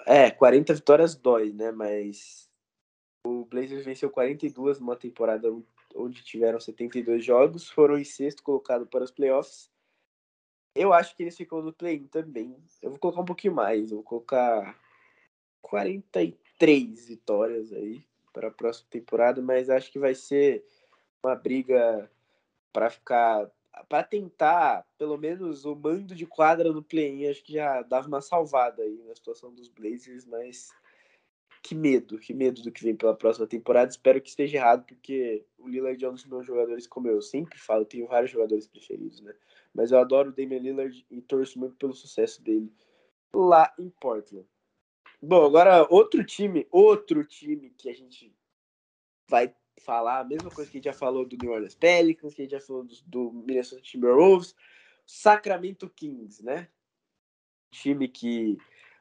É, 40 vitórias dói, né? Mas o Blazers venceu 42 numa temporada onde tiveram 72 jogos, foram em sexto colocado para os playoffs. Eu acho que eles ficam no play-in também. Eu vou colocar um pouquinho mais, eu vou colocar 43 vitórias aí para a próxima temporada, mas acho que vai ser uma briga para ficar para tentar, pelo menos, o mando de quadra no play-in, acho que já dava uma salvada aí na situação dos Blazers, mas que medo, que medo do que vem pela próxima temporada. Espero que esteja errado, porque o Lillard é um dos meus jogadores, como eu sempre falo, tenho vários jogadores preferidos, né? Mas eu adoro o Damian Lillard e torço muito pelo sucesso dele lá em Portland. Bom, agora outro time, outro time que a gente vai falar, a mesma coisa que a gente já falou do New Orleans Pelicans, que a gente já falou do, do Minnesota Timberwolves, Sacramento Kings, né? Time que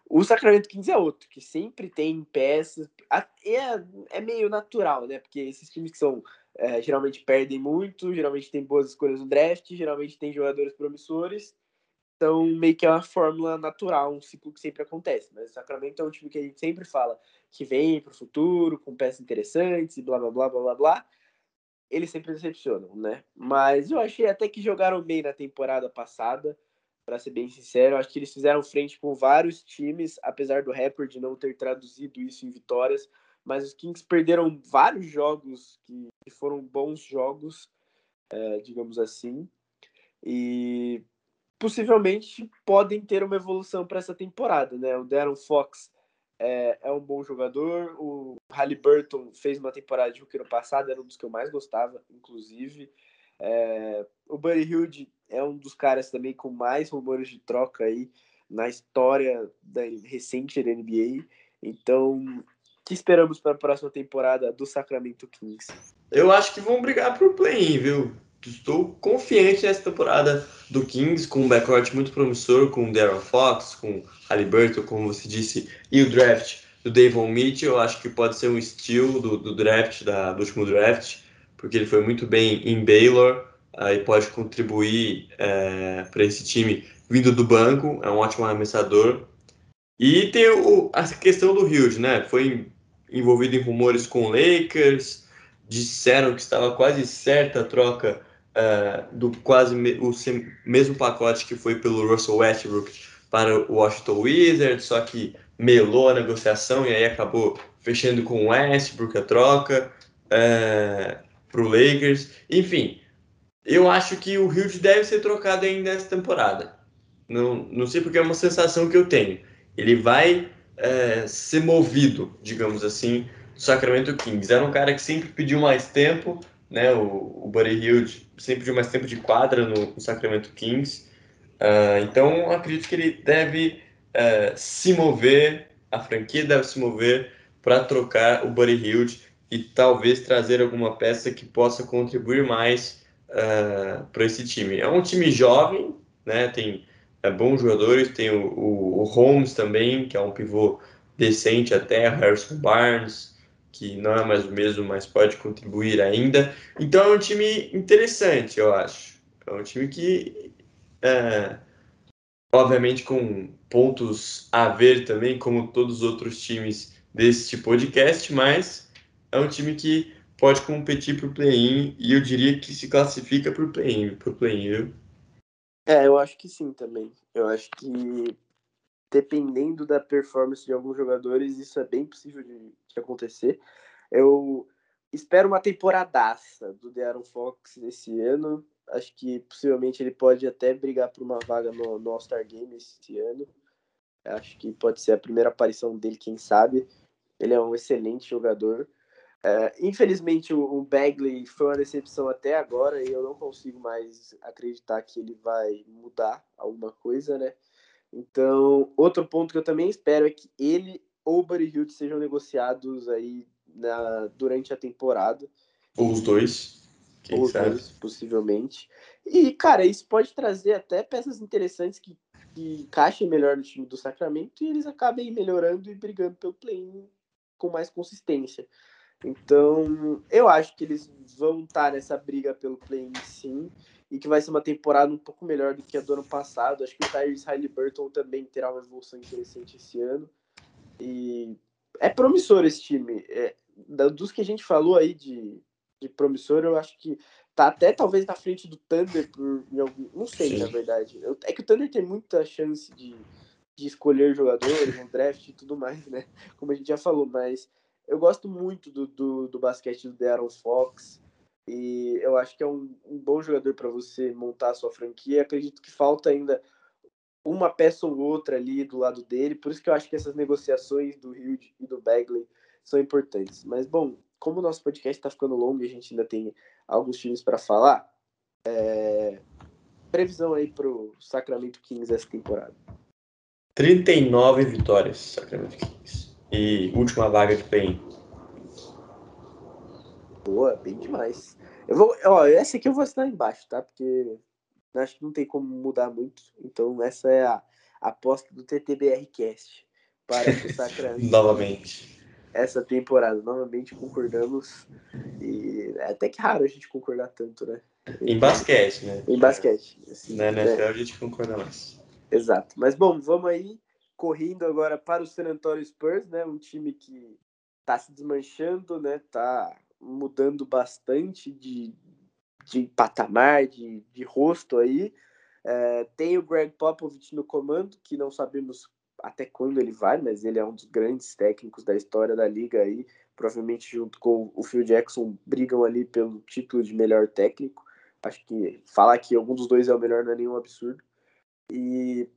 o Sacramento Kings é outro, que sempre tem peças. É, é meio natural, né? Porque esses times que são é, geralmente perdem muito, geralmente tem boas escolhas no draft, geralmente tem jogadores promissores. Então, meio que é uma fórmula natural, um ciclo que sempre acontece. Mas o Sacramento é um time que a gente sempre fala que vem para o futuro, com peças interessantes e blá blá blá blá blá blá. Eles sempre decepcionam, né? Mas eu achei até que jogaram bem na temporada passada para ser bem sincero. Acho que eles fizeram frente com vários times, apesar do Rapper não ter traduzido isso em vitórias. Mas os Kings perderam vários jogos que, foram bons jogos, é, digamos assim. E possivelmente podem ter uma evolução para essa temporada, né? O Darren Fox é, é, um bom jogador, o Halliburton fez uma temporada de rookie no passado, era um dos que eu mais gostava, inclusive. É, o Buddy Hilde é um dos caras também com mais rumores de troca aí na história da recente da NBA. Então, que esperamos para a próxima temporada do Sacramento Kings? Eu acho que vão brigar para o play-in, viu? Estou confiante nessa temporada do Kings, com um backcourt muito promissor, com o Darren Fox, com Halliburton, como você disse, e o draft do Davon Mitchell. Eu acho que pode ser um estilo do, do draft, da, do último draft porque ele foi muito bem em Baylor uh, e pode contribuir uh, para esse time vindo do banco, é um ótimo arremessador. E tem o, a questão do Hughes, né? Foi envolvido em rumores com o Lakers, disseram que estava quase certa a troca uh, do quase me, o mesmo pacote que foi pelo Russell Westbrook para o Washington Wizards, só que melou a negociação e aí acabou fechando com o Westbrook a troca. Uh, para o Lakers. Enfim, eu acho que o Hughes deve ser trocado ainda nessa temporada. Não, não sei porque é uma sensação que eu tenho. Ele vai é, ser movido, digamos assim, do Sacramento Kings. Era um cara que sempre pediu mais tempo, né? O, o Buddy Hield sempre pediu mais tempo de quadra no, no Sacramento Kings. Uh, então, acredito que ele deve uh, se mover, a franquia deve se mover para trocar o Buddy Hield e talvez trazer alguma peça que possa contribuir mais uh, eh, para esse time. É um time jovem, né? Tem é, bons jogadores, tem o, o, o, Holmes também, que é um pivô decente até, Harrison Barnes, que não é mais o mesmo, mas pode contribuir ainda. Então é um time interessante, eu acho. É um time que, é, obviamente, com pontos a ver também, como todos os outros times deste podcast, mas é um time que pode competir para o play-in e eu diria que se classifica para o play-in, pro play É, eu acho que sim também. Eu acho que dependendo da performance de alguns jogadores, isso é bem possível de, de acontecer. Eu espero uma temporadaça do De'Aaron Fox esse ano. Acho que possivelmente ele pode até brigar por uma vaga no, no All-Star Game esse ano. Acho que pode ser a primeira aparição dele, quem sabe. Ele é um excelente jogador. É, infelizmente, o, Bagley foi uma decepção até agora e eu não consigo mais acreditar que ele vai mudar alguma coisa, né? Então, outro ponto que eu também espero é que ele ou Buddy Hield sejam negociados aí na, durante a temporada. Ou os dois. Quem ou os dois, possivelmente. E, cara, isso pode trazer até peças interessantes que, que encaixem melhor no time do Sacramento e eles acabem melhorando e brigando pelo play com mais consistência. Então, eu acho que eles vão estar nessa briga pelo play sim, e que vai ser uma temporada um pouco melhor do que a do ano passado. Acho que o Tyrese Halliburton também terá uma evolução interessante esse ano. E é promissor esse time. É, dos que a gente falou aí de, de promissor, eu acho que tá até talvez na frente do Thunder por algum, não sei, Sim. na verdade. É que o Thunder tem muita chance de, de escolher jogadores no draft e tudo mais, né? Como a gente já falou, mas eu gosto muito do, do, do basquete do De'Aaron Fox e eu acho que é um, um bom jogador para você montar a sua franquia. Acredito que falta ainda uma peça ou outra ali do lado dele, por isso que eu acho que essas negociações do Hild e do Bagley são importantes. Mas, bom, como o nosso podcast está ficando longo e a gente ainda tem alguns times para falar, é... previsão aí para o Sacramento Kings essa temporada. 39 vitórias, Sacramento Kings. E última vaga de play Boa, bem demais. Eu vou, ó, essa aqui eu vou assinar embaixo, tá? Porque acho que não tem como mudar muito. Então essa é a, aposta do TTBR Cast para o Sacramento. Novamente. Essa temporada, novamente concordamos. E é até que raro a gente concordar tanto, né? Em basquete, né? Em basquete. Assim, Na NFL é. a gente concorda mais. Exato. Mas bom, vamos aí correndo agora para o San Antonio Spurs, né? Um time que tá se desmanchando, né? Tá mudando bastante de, de patamar, de, de rosto aí. É, tem o Greg Popovich no comando, que não sabemos até quando ele vai, mas ele é um dos grandes técnicos da história da liga aí. Provavelmente junto com o Phil Jackson brigam ali pelo título de melhor técnico. Acho que falar que algum dos dois é o melhor não é nenhum absurdo. E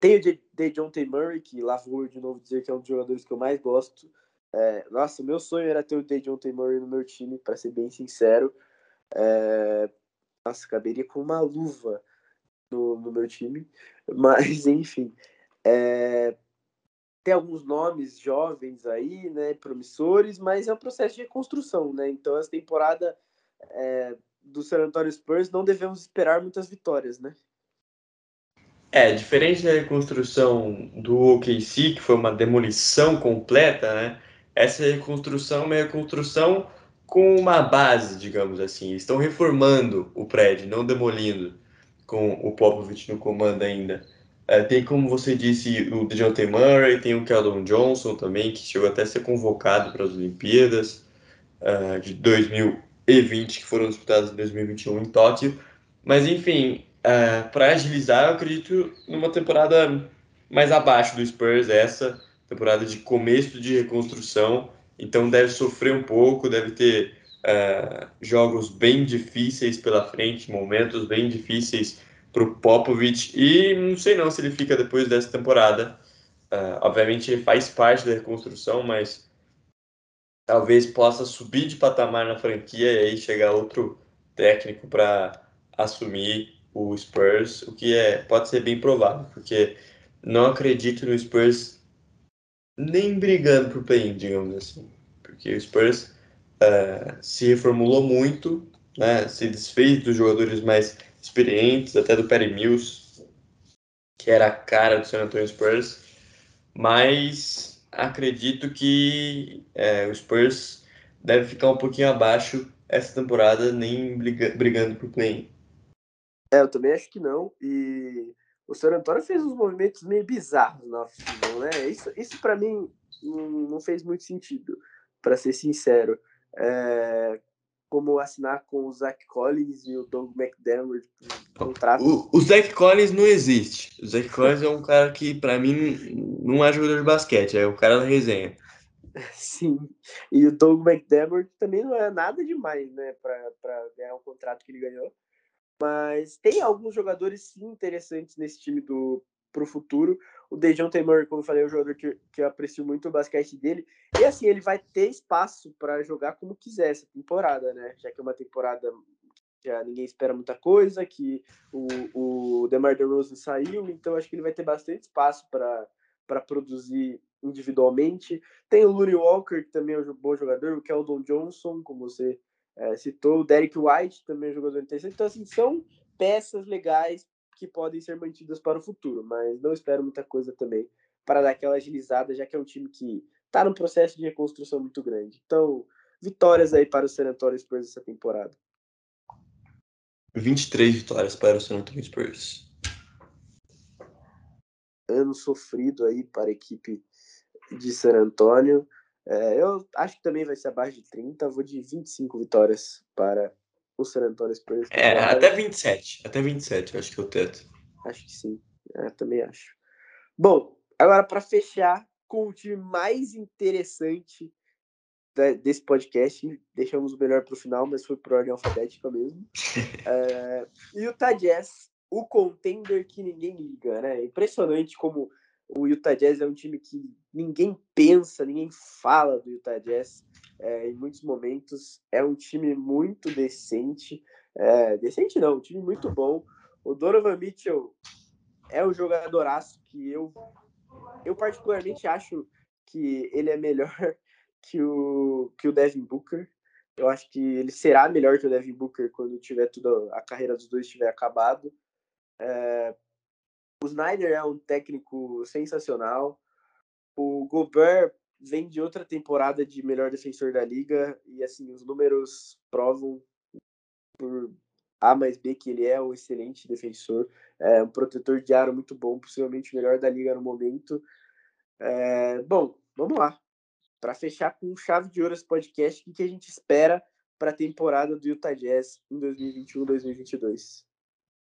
tem o Dejon T. Murray, que lá vou de novo dizer que é um dos jogadores que eu mais gosto. É, nossa, meu sonho era ter o Dejon T. Murray no meu time, para ser bem sincero. É, nossa, caberia com uma luva no, no meu time. Mas, enfim. É, tem alguns nomes jovens aí, né, promissores, mas é um processo de reconstrução, né? Então, essa temporada é, do San Antonio Spurs não devemos esperar muitas vitórias, né? É, diferente da reconstrução do OKC, que foi uma demolição completa, né? Essa reconstrução é uma reconstrução com uma base, digamos assim. Estão reformando o prédio, não demolindo, com o Popovich no comando ainda. É, tem, como você disse, o DeJounte Murray, tem o Keldon Johnson também, que chegou até a ser convocado para as Olimpíadas uh, de 2020, que foram disputadas em 2021 em Tóquio. Mas, enfim, uh, é, para agilizar, eu acredito numa temporada mais abaixo do Spurs, essa temporada de começo de reconstrução. Então deve sofrer um pouco, deve ter uh, jogos bem difíceis pela frente, momentos bem difíceis para o Popovich e não sei não se ele fica depois dessa temporada. Uh, obviamente ele faz parte da reconstrução, mas talvez possa subir de patamar na franquia e aí chegar outro técnico para assumir o Spurs, o que é pode ser bem provável, porque não acredito no Spurs nem brigando por play-in, digamos assim. Porque o Spurs uh, se reformulou muito, né, se desfez dos jogadores mais experientes, até do Perry Mills, que era a cara do San Antonio Spurs, mas acredito que é, o Spurs deve ficar um pouquinho abaixo essa temporada, nem briga, brigando por play-in. É, eu também acho que não, e o San Antonio fez uns movimentos meio bizarros na off né? Isso, isso para mim não, fez muito sentido, para ser sincero. É, como assinar com o Zach Collins e o Doug McDermott contrato. O, o Zach Collins não existe. O Zach Collins é um cara que, para mim, não é jogador de basquete, é o cara da resenha. Sim. E o Doug McDermott também não é nada demais, né, para ganhar o contrato que ele ganhou. Mas tem alguns jogadores sim interessantes nesse time do pro futuro. O Dejon Taylor, como eu falei, é um jogador que, que eu aprecio muito o basquete dele. E assim, ele vai ter espaço para jogar como quiser essa temporada, né? Já que é uma temporada já ninguém espera muita coisa, que o, o DeMar DeRozan saiu, então acho que ele vai ter bastante espaço para produzir individualmente. Tem o Looney Walker, que também é um bom jogador, o Keldon Johnson, como você é, citou, o Derek White também é um jogador interessante. Então, assim, são peças legais que podem ser mantidas para o futuro, mas não espero muita coisa também para dar aquela agilizada, já que é um time que está num processo de reconstrução muito grande. Então, vitórias aí para o San Antonio Spurs essa temporada. 23 vitórias para o San Antonio Spurs. Ano sofrido aí para a equipe de San Antonio. É, eu acho que também vai ser abaixo de 30. Vou de 25 vitórias para o San Antonio Spurs. É, até 27. Até 27, eu acho que é o teto. Acho que sim. É, também acho. Bom, agora para fechar com o time mais interessante desse podcast, deixamos o melhor para o final, mas foi por ordem alfabética mesmo. é, Utah Jazz, o contender que ninguém liga, né? Impressionante como o Utah Jazz é um time que ninguém pensa, ninguém fala do Utah Jazz é, em muitos momentos. É um time muito decente. É, decente não, um time muito bom. O Donovan Mitchell é um jogadoraço que eu, eu particularmente acho que ele é melhor que o, que o Devin Booker. Eu acho que ele será melhor que o Devin Booker quando tiver tudo, a carreira dos dois estiver acabado. É, o Snyder é um técnico sensacional. O Gobert vem de outra temporada de melhor defensor da liga e assim os números provam por A mais B que ele é um excelente defensor, é um protetor de aro muito bom, possivelmente o melhor da liga no momento. É, bom, vamos lá. Para fechar com chave de ouro esse podcast, o que a gente espera para a temporada do Utah Jazz em 2021-2022?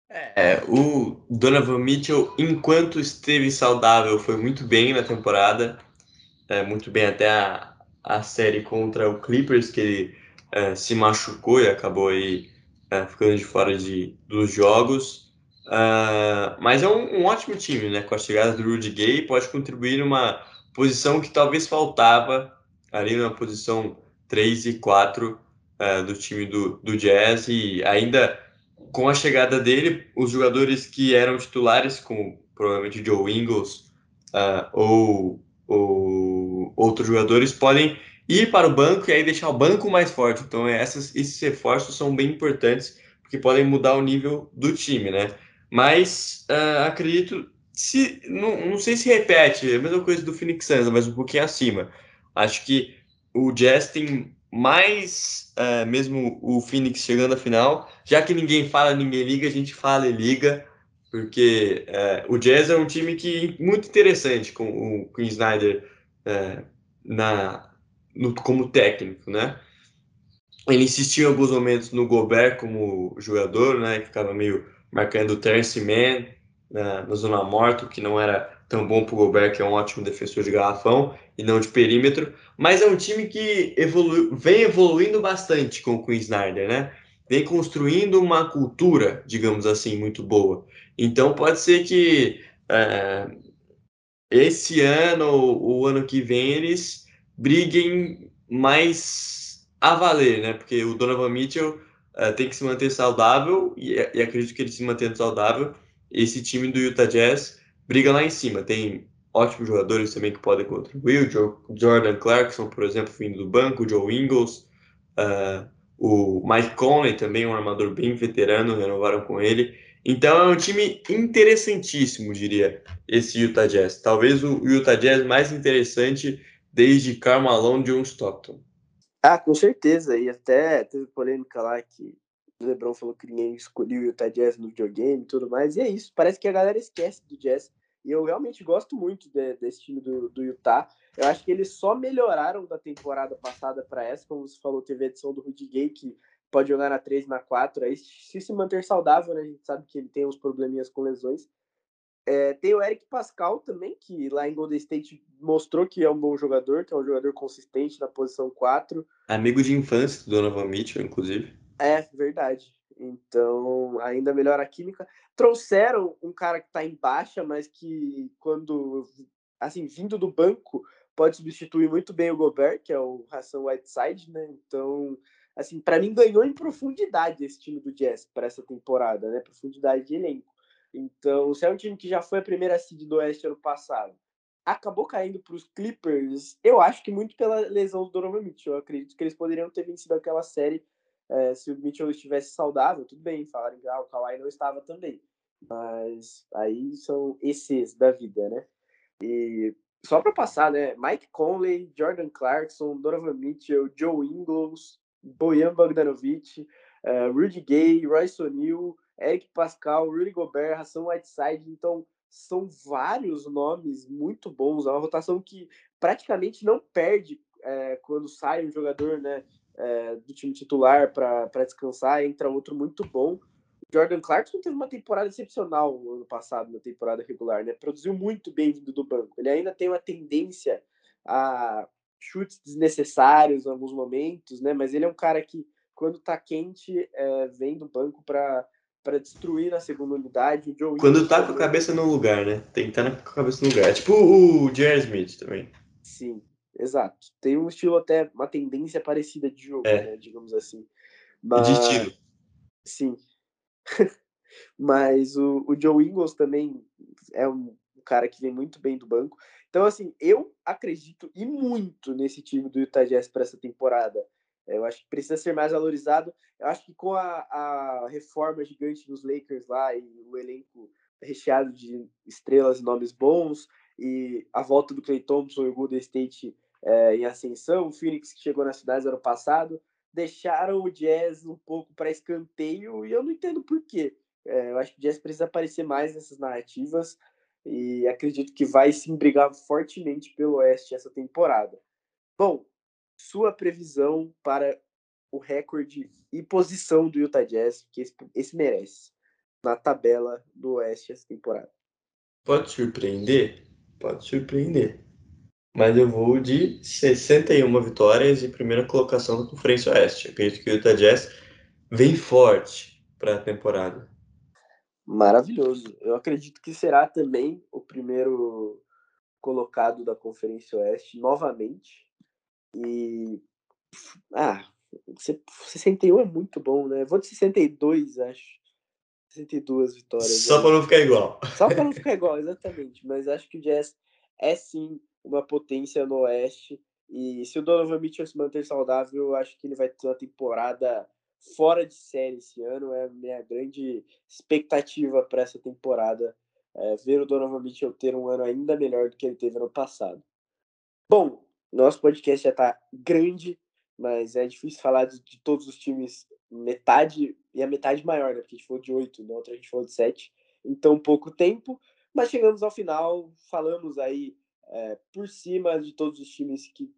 É, o Donovan Mitchell, enquanto esteve saudável, foi muito bem na temporada, é, muito bem até a, a série contra o Clippers, que ele é, se machucou e acabou aí é, ficando de fora de, dos jogos. Uh, mas é um, um, ótimo time, né? Com a chegada do Rudy Gay, pode contribuir numa posição que talvez faltava ali na posição 3 e 4 uh, do time do, do Jazz e ainda com a chegada dele, os jogadores que eram titulares, como provavelmente Joe Ingles uh, ou, ou, outros jogadores, podem ir para o banco e aí deixar o banco mais forte. Então, essas, esses reforços são bem importantes, porque podem mudar o nível do time, né? Mas uh, acredito, se não, não sei se repete, é a mesma coisa do Phoenix Suns, mas um pouquinho acima. Acho que o Jazz tem mais é, mesmo o Phoenix chegando à final, já que ninguém fala, ninguém liga, a gente fala e liga, porque é, o Jazz é um time que muito interessante com o Queen Snyder é, na, no, como técnico, né? Ele insistiu em alguns momentos no Gobert como jogador, né? Que ficava meio marcando o Terence Mann na, na zona morta, que não era tão bom para o Gobert, que é um ótimo defensor de garrafão e não de perímetro, mas é um time que vem evoluindo bastante com o Queen Snyder, né? Vem construindo uma cultura, digamos assim, muito boa. Então pode ser que é, esse ano ou o ano que vem eles briguem mais a valer, né? Porque o Donovan Mitchell é, tem que se manter saudável e, e acredito que ele se mantendo saudável, esse time do Utah Jazz briga lá em cima. Tem ótimos jogadores também que podem contribuir. O Jordan Clarkson, por exemplo, vindo do banco, o Joe Ingles, uh, o Mike Conley também, um armador bem veterano, renovaram com ele. Então é um time interessantíssimo, diria, esse Utah Jazz. Talvez o Utah Jazz mais interessante desde Karl Malone e John Stockton. Ah, com certeza. E até teve polêmica lá que o LeBron falou que ninguém escolheu o Utah Jazz no videogame e tudo mais. E é isso. Parece que a galera esquece do Jazz. E eu realmente gosto muito de, desse time do, do Utah. Eu acho que eles só melhoraram da temporada passada para essa. Como você falou, teve a edição do Rudy Gay, que pode jogar na 3, na 4. Aí, se se manter saudável, né? A gente sabe que ele tem uns probleminhas com lesões. É, tem o Eric Pascal também, que lá em Golden State mostrou que é um bom jogador, que é um jogador consistente na posição 4. Amigo de infância do Donovan Mitchell, inclusive. É, verdade. Então, ainda melhora a química. Trouxeram um cara que está em baixa, mas que quando, assim, vindo do banco, pode substituir muito bem o Gobert, que é o Hassan Whiteside, né? Então, assim, para mim ganhou em profundidade esse time do Jazz para essa temporada, né? Profundidade de elenco. Então, se é um time que já foi a primeira seed do Oeste ano passado, acabou caindo para os Clippers, eu acho que muito pela lesão do Donovan Mitchell. Eu acredito que eles poderiam ter vencido aquela série é, se o Mitchell estivesse saudável. Tudo bem, falaram que ah, o Kawhi não estava também. Mas aí são esses da vida, né? E só para passar, né? Mike Conley, Jordan Clarkson, Donovan Mitchell, Joe Ingles, Bojan Bogdanovic, uh, Rudy Gay, Royce O'Neal, Eric Pascal, Rudy Gobert, Hassan Whiteside. Então, são vários nomes muito bons. É uma rotação que praticamente não perde é, quando sai um jogador né, é, do time titular para descansar, entra outro muito bom. Jordan Clarkson teve uma temporada excepcional no ano passado, na temporada regular, né? Produziu muito bem vindo do banco. Ele ainda tem uma tendência a chutes desnecessários em alguns momentos, né? Mas ele é um cara que, quando tá quente, é, vem do banco para para destruir na segunda unidade. O Joe Quando tá com a cabeça no lugar, né? Tem que estar tá com a cabeça no lugar. É tipo o Jerry Smith também. Sim, exato. Tem um estilo até, uma tendência parecida de jogo, é. né? digamos assim. Mas... De estilo. Sim. Mas o, o Joe Ingles também é um cara que vem muito bem do banco. Então, assim, eu acredito e muito nesse time do Utah Jazz para essa temporada. Eu acho que precisa ser mais valorizado. Eu acho que com a, a reforma gigante dos Lakers lá e o elenco recheado de estrelas e nomes bons e a volta do Clay Thompson e o Golden State é, em ascensão, o Phoenix que chegou nas cidades ano passado, deixaram o Jazz um pouco para escanteio e eu não entendo por quê. É, eu acho que o Jazz precisa aparecer mais nessas narrativas e acredito que vai sim brigar fortemente pelo Oeste essa temporada. Bom, sua previsão para o recorde e posição do Utah Jazz, que esse, esse merece, na tabela do Oeste essa temporada? Pode surpreender? Pode surpreender mas eu vou de 61 vitórias e primeira colocação da Conferência Oeste. acredito que o Utah Jazz vem forte para a temporada. Maravilhoso. Eu acredito que será também o primeiro colocado da Conferência Oeste novamente. E. Ah, 61 é muito bom, né? Vou de 62, acho. 62 vitórias. Só né? para não ficar igual. Só para não ficar igual, exatamente. Mas acho que o Jazz é sim uma potência no Oeste. E se o Donovan Mitchell se manter saudável, eu acho que ele vai ter uma temporada fora de série esse ano. É a minha grande expectativa para essa temporada. É ver o Donovan Mitchell ter um ano ainda melhor do que ele teve ano passado. Bom, nosso podcast já está grande, mas é difícil falar de, de, todos os times metade e a metade maior, né? Porque a gente falou de oito, na outra a gente falou de sete, em tão pouco tempo. Mas chegamos ao final, falamos aí é, por cima de todos os times que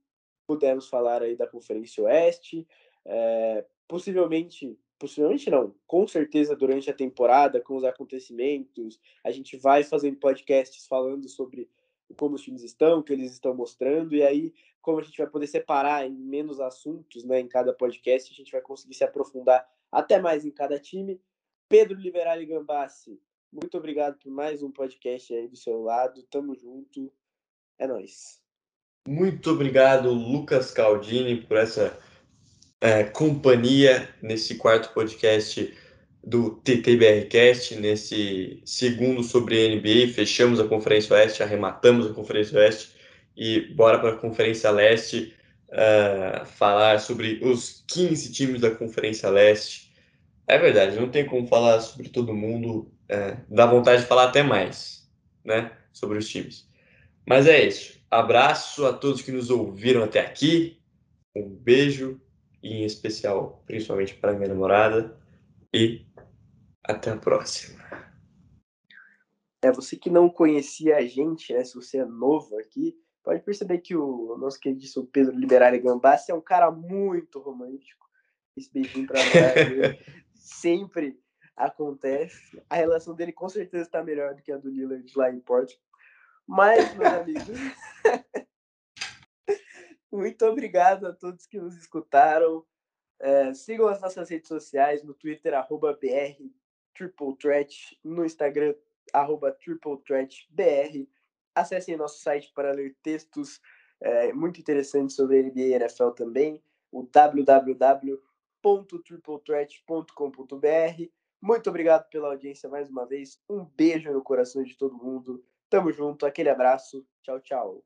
pudemos falar aí da Conferência Oeste. É, possivelmente, possivelmente não, com certeza durante a temporada, com os acontecimentos, a gente vai fazendo podcasts falando sobre como os times estão, o que eles estão mostrando, e aí, como a gente vai poder separar em menos assuntos né, em cada podcast, a gente vai conseguir se aprofundar até mais em cada time. Pedro Liberali Gambassi, muito obrigado por mais um podcast aí do seu lado. Tamo junto. É nóis. Muito obrigado, Lucas Caldini, por essa é, companhia nesse quarto podcast do TTBRcast, nesse segundo sobre NBA. Fechamos a Conferência Oeste, arrematamos a Conferência Oeste e bora para a Conferência Leste uh, falar sobre os 15 times da Conferência Leste. É verdade, não tem como falar sobre todo mundo, uh, dá vontade de falar até mais, né, sobre os times. Mas é isso. Abraço a todos que nos ouviram até aqui. Um beijo, e em especial, principalmente para minha namorada. E até a próxima. É, você que não conhecia a gente, né, se você é novo aqui, pode perceber que o nosso querido Pedro Liberale Gambassi é um cara muito romântico. Esse beijinho para nós sempre acontece. A relação dele com certeza está melhor do que a do Lillard lá em Porto. Mas, meus amigos, muito obrigado a todos que nos escutaram. É, sigam as nossas redes sociais no Twitter, arroba BR Triple Threat, no Instagram, arroba Triple Threat BR. Acessem nosso site para ler textos é, muito interessantes sobre NBA e NFL também, o www.triplethreat.com.br. Muito obrigado pela audiência mais uma vez. Um beijo no coração de todo mundo. Tamo junto, aquele abraço. Tchau, tchau.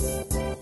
Thank you.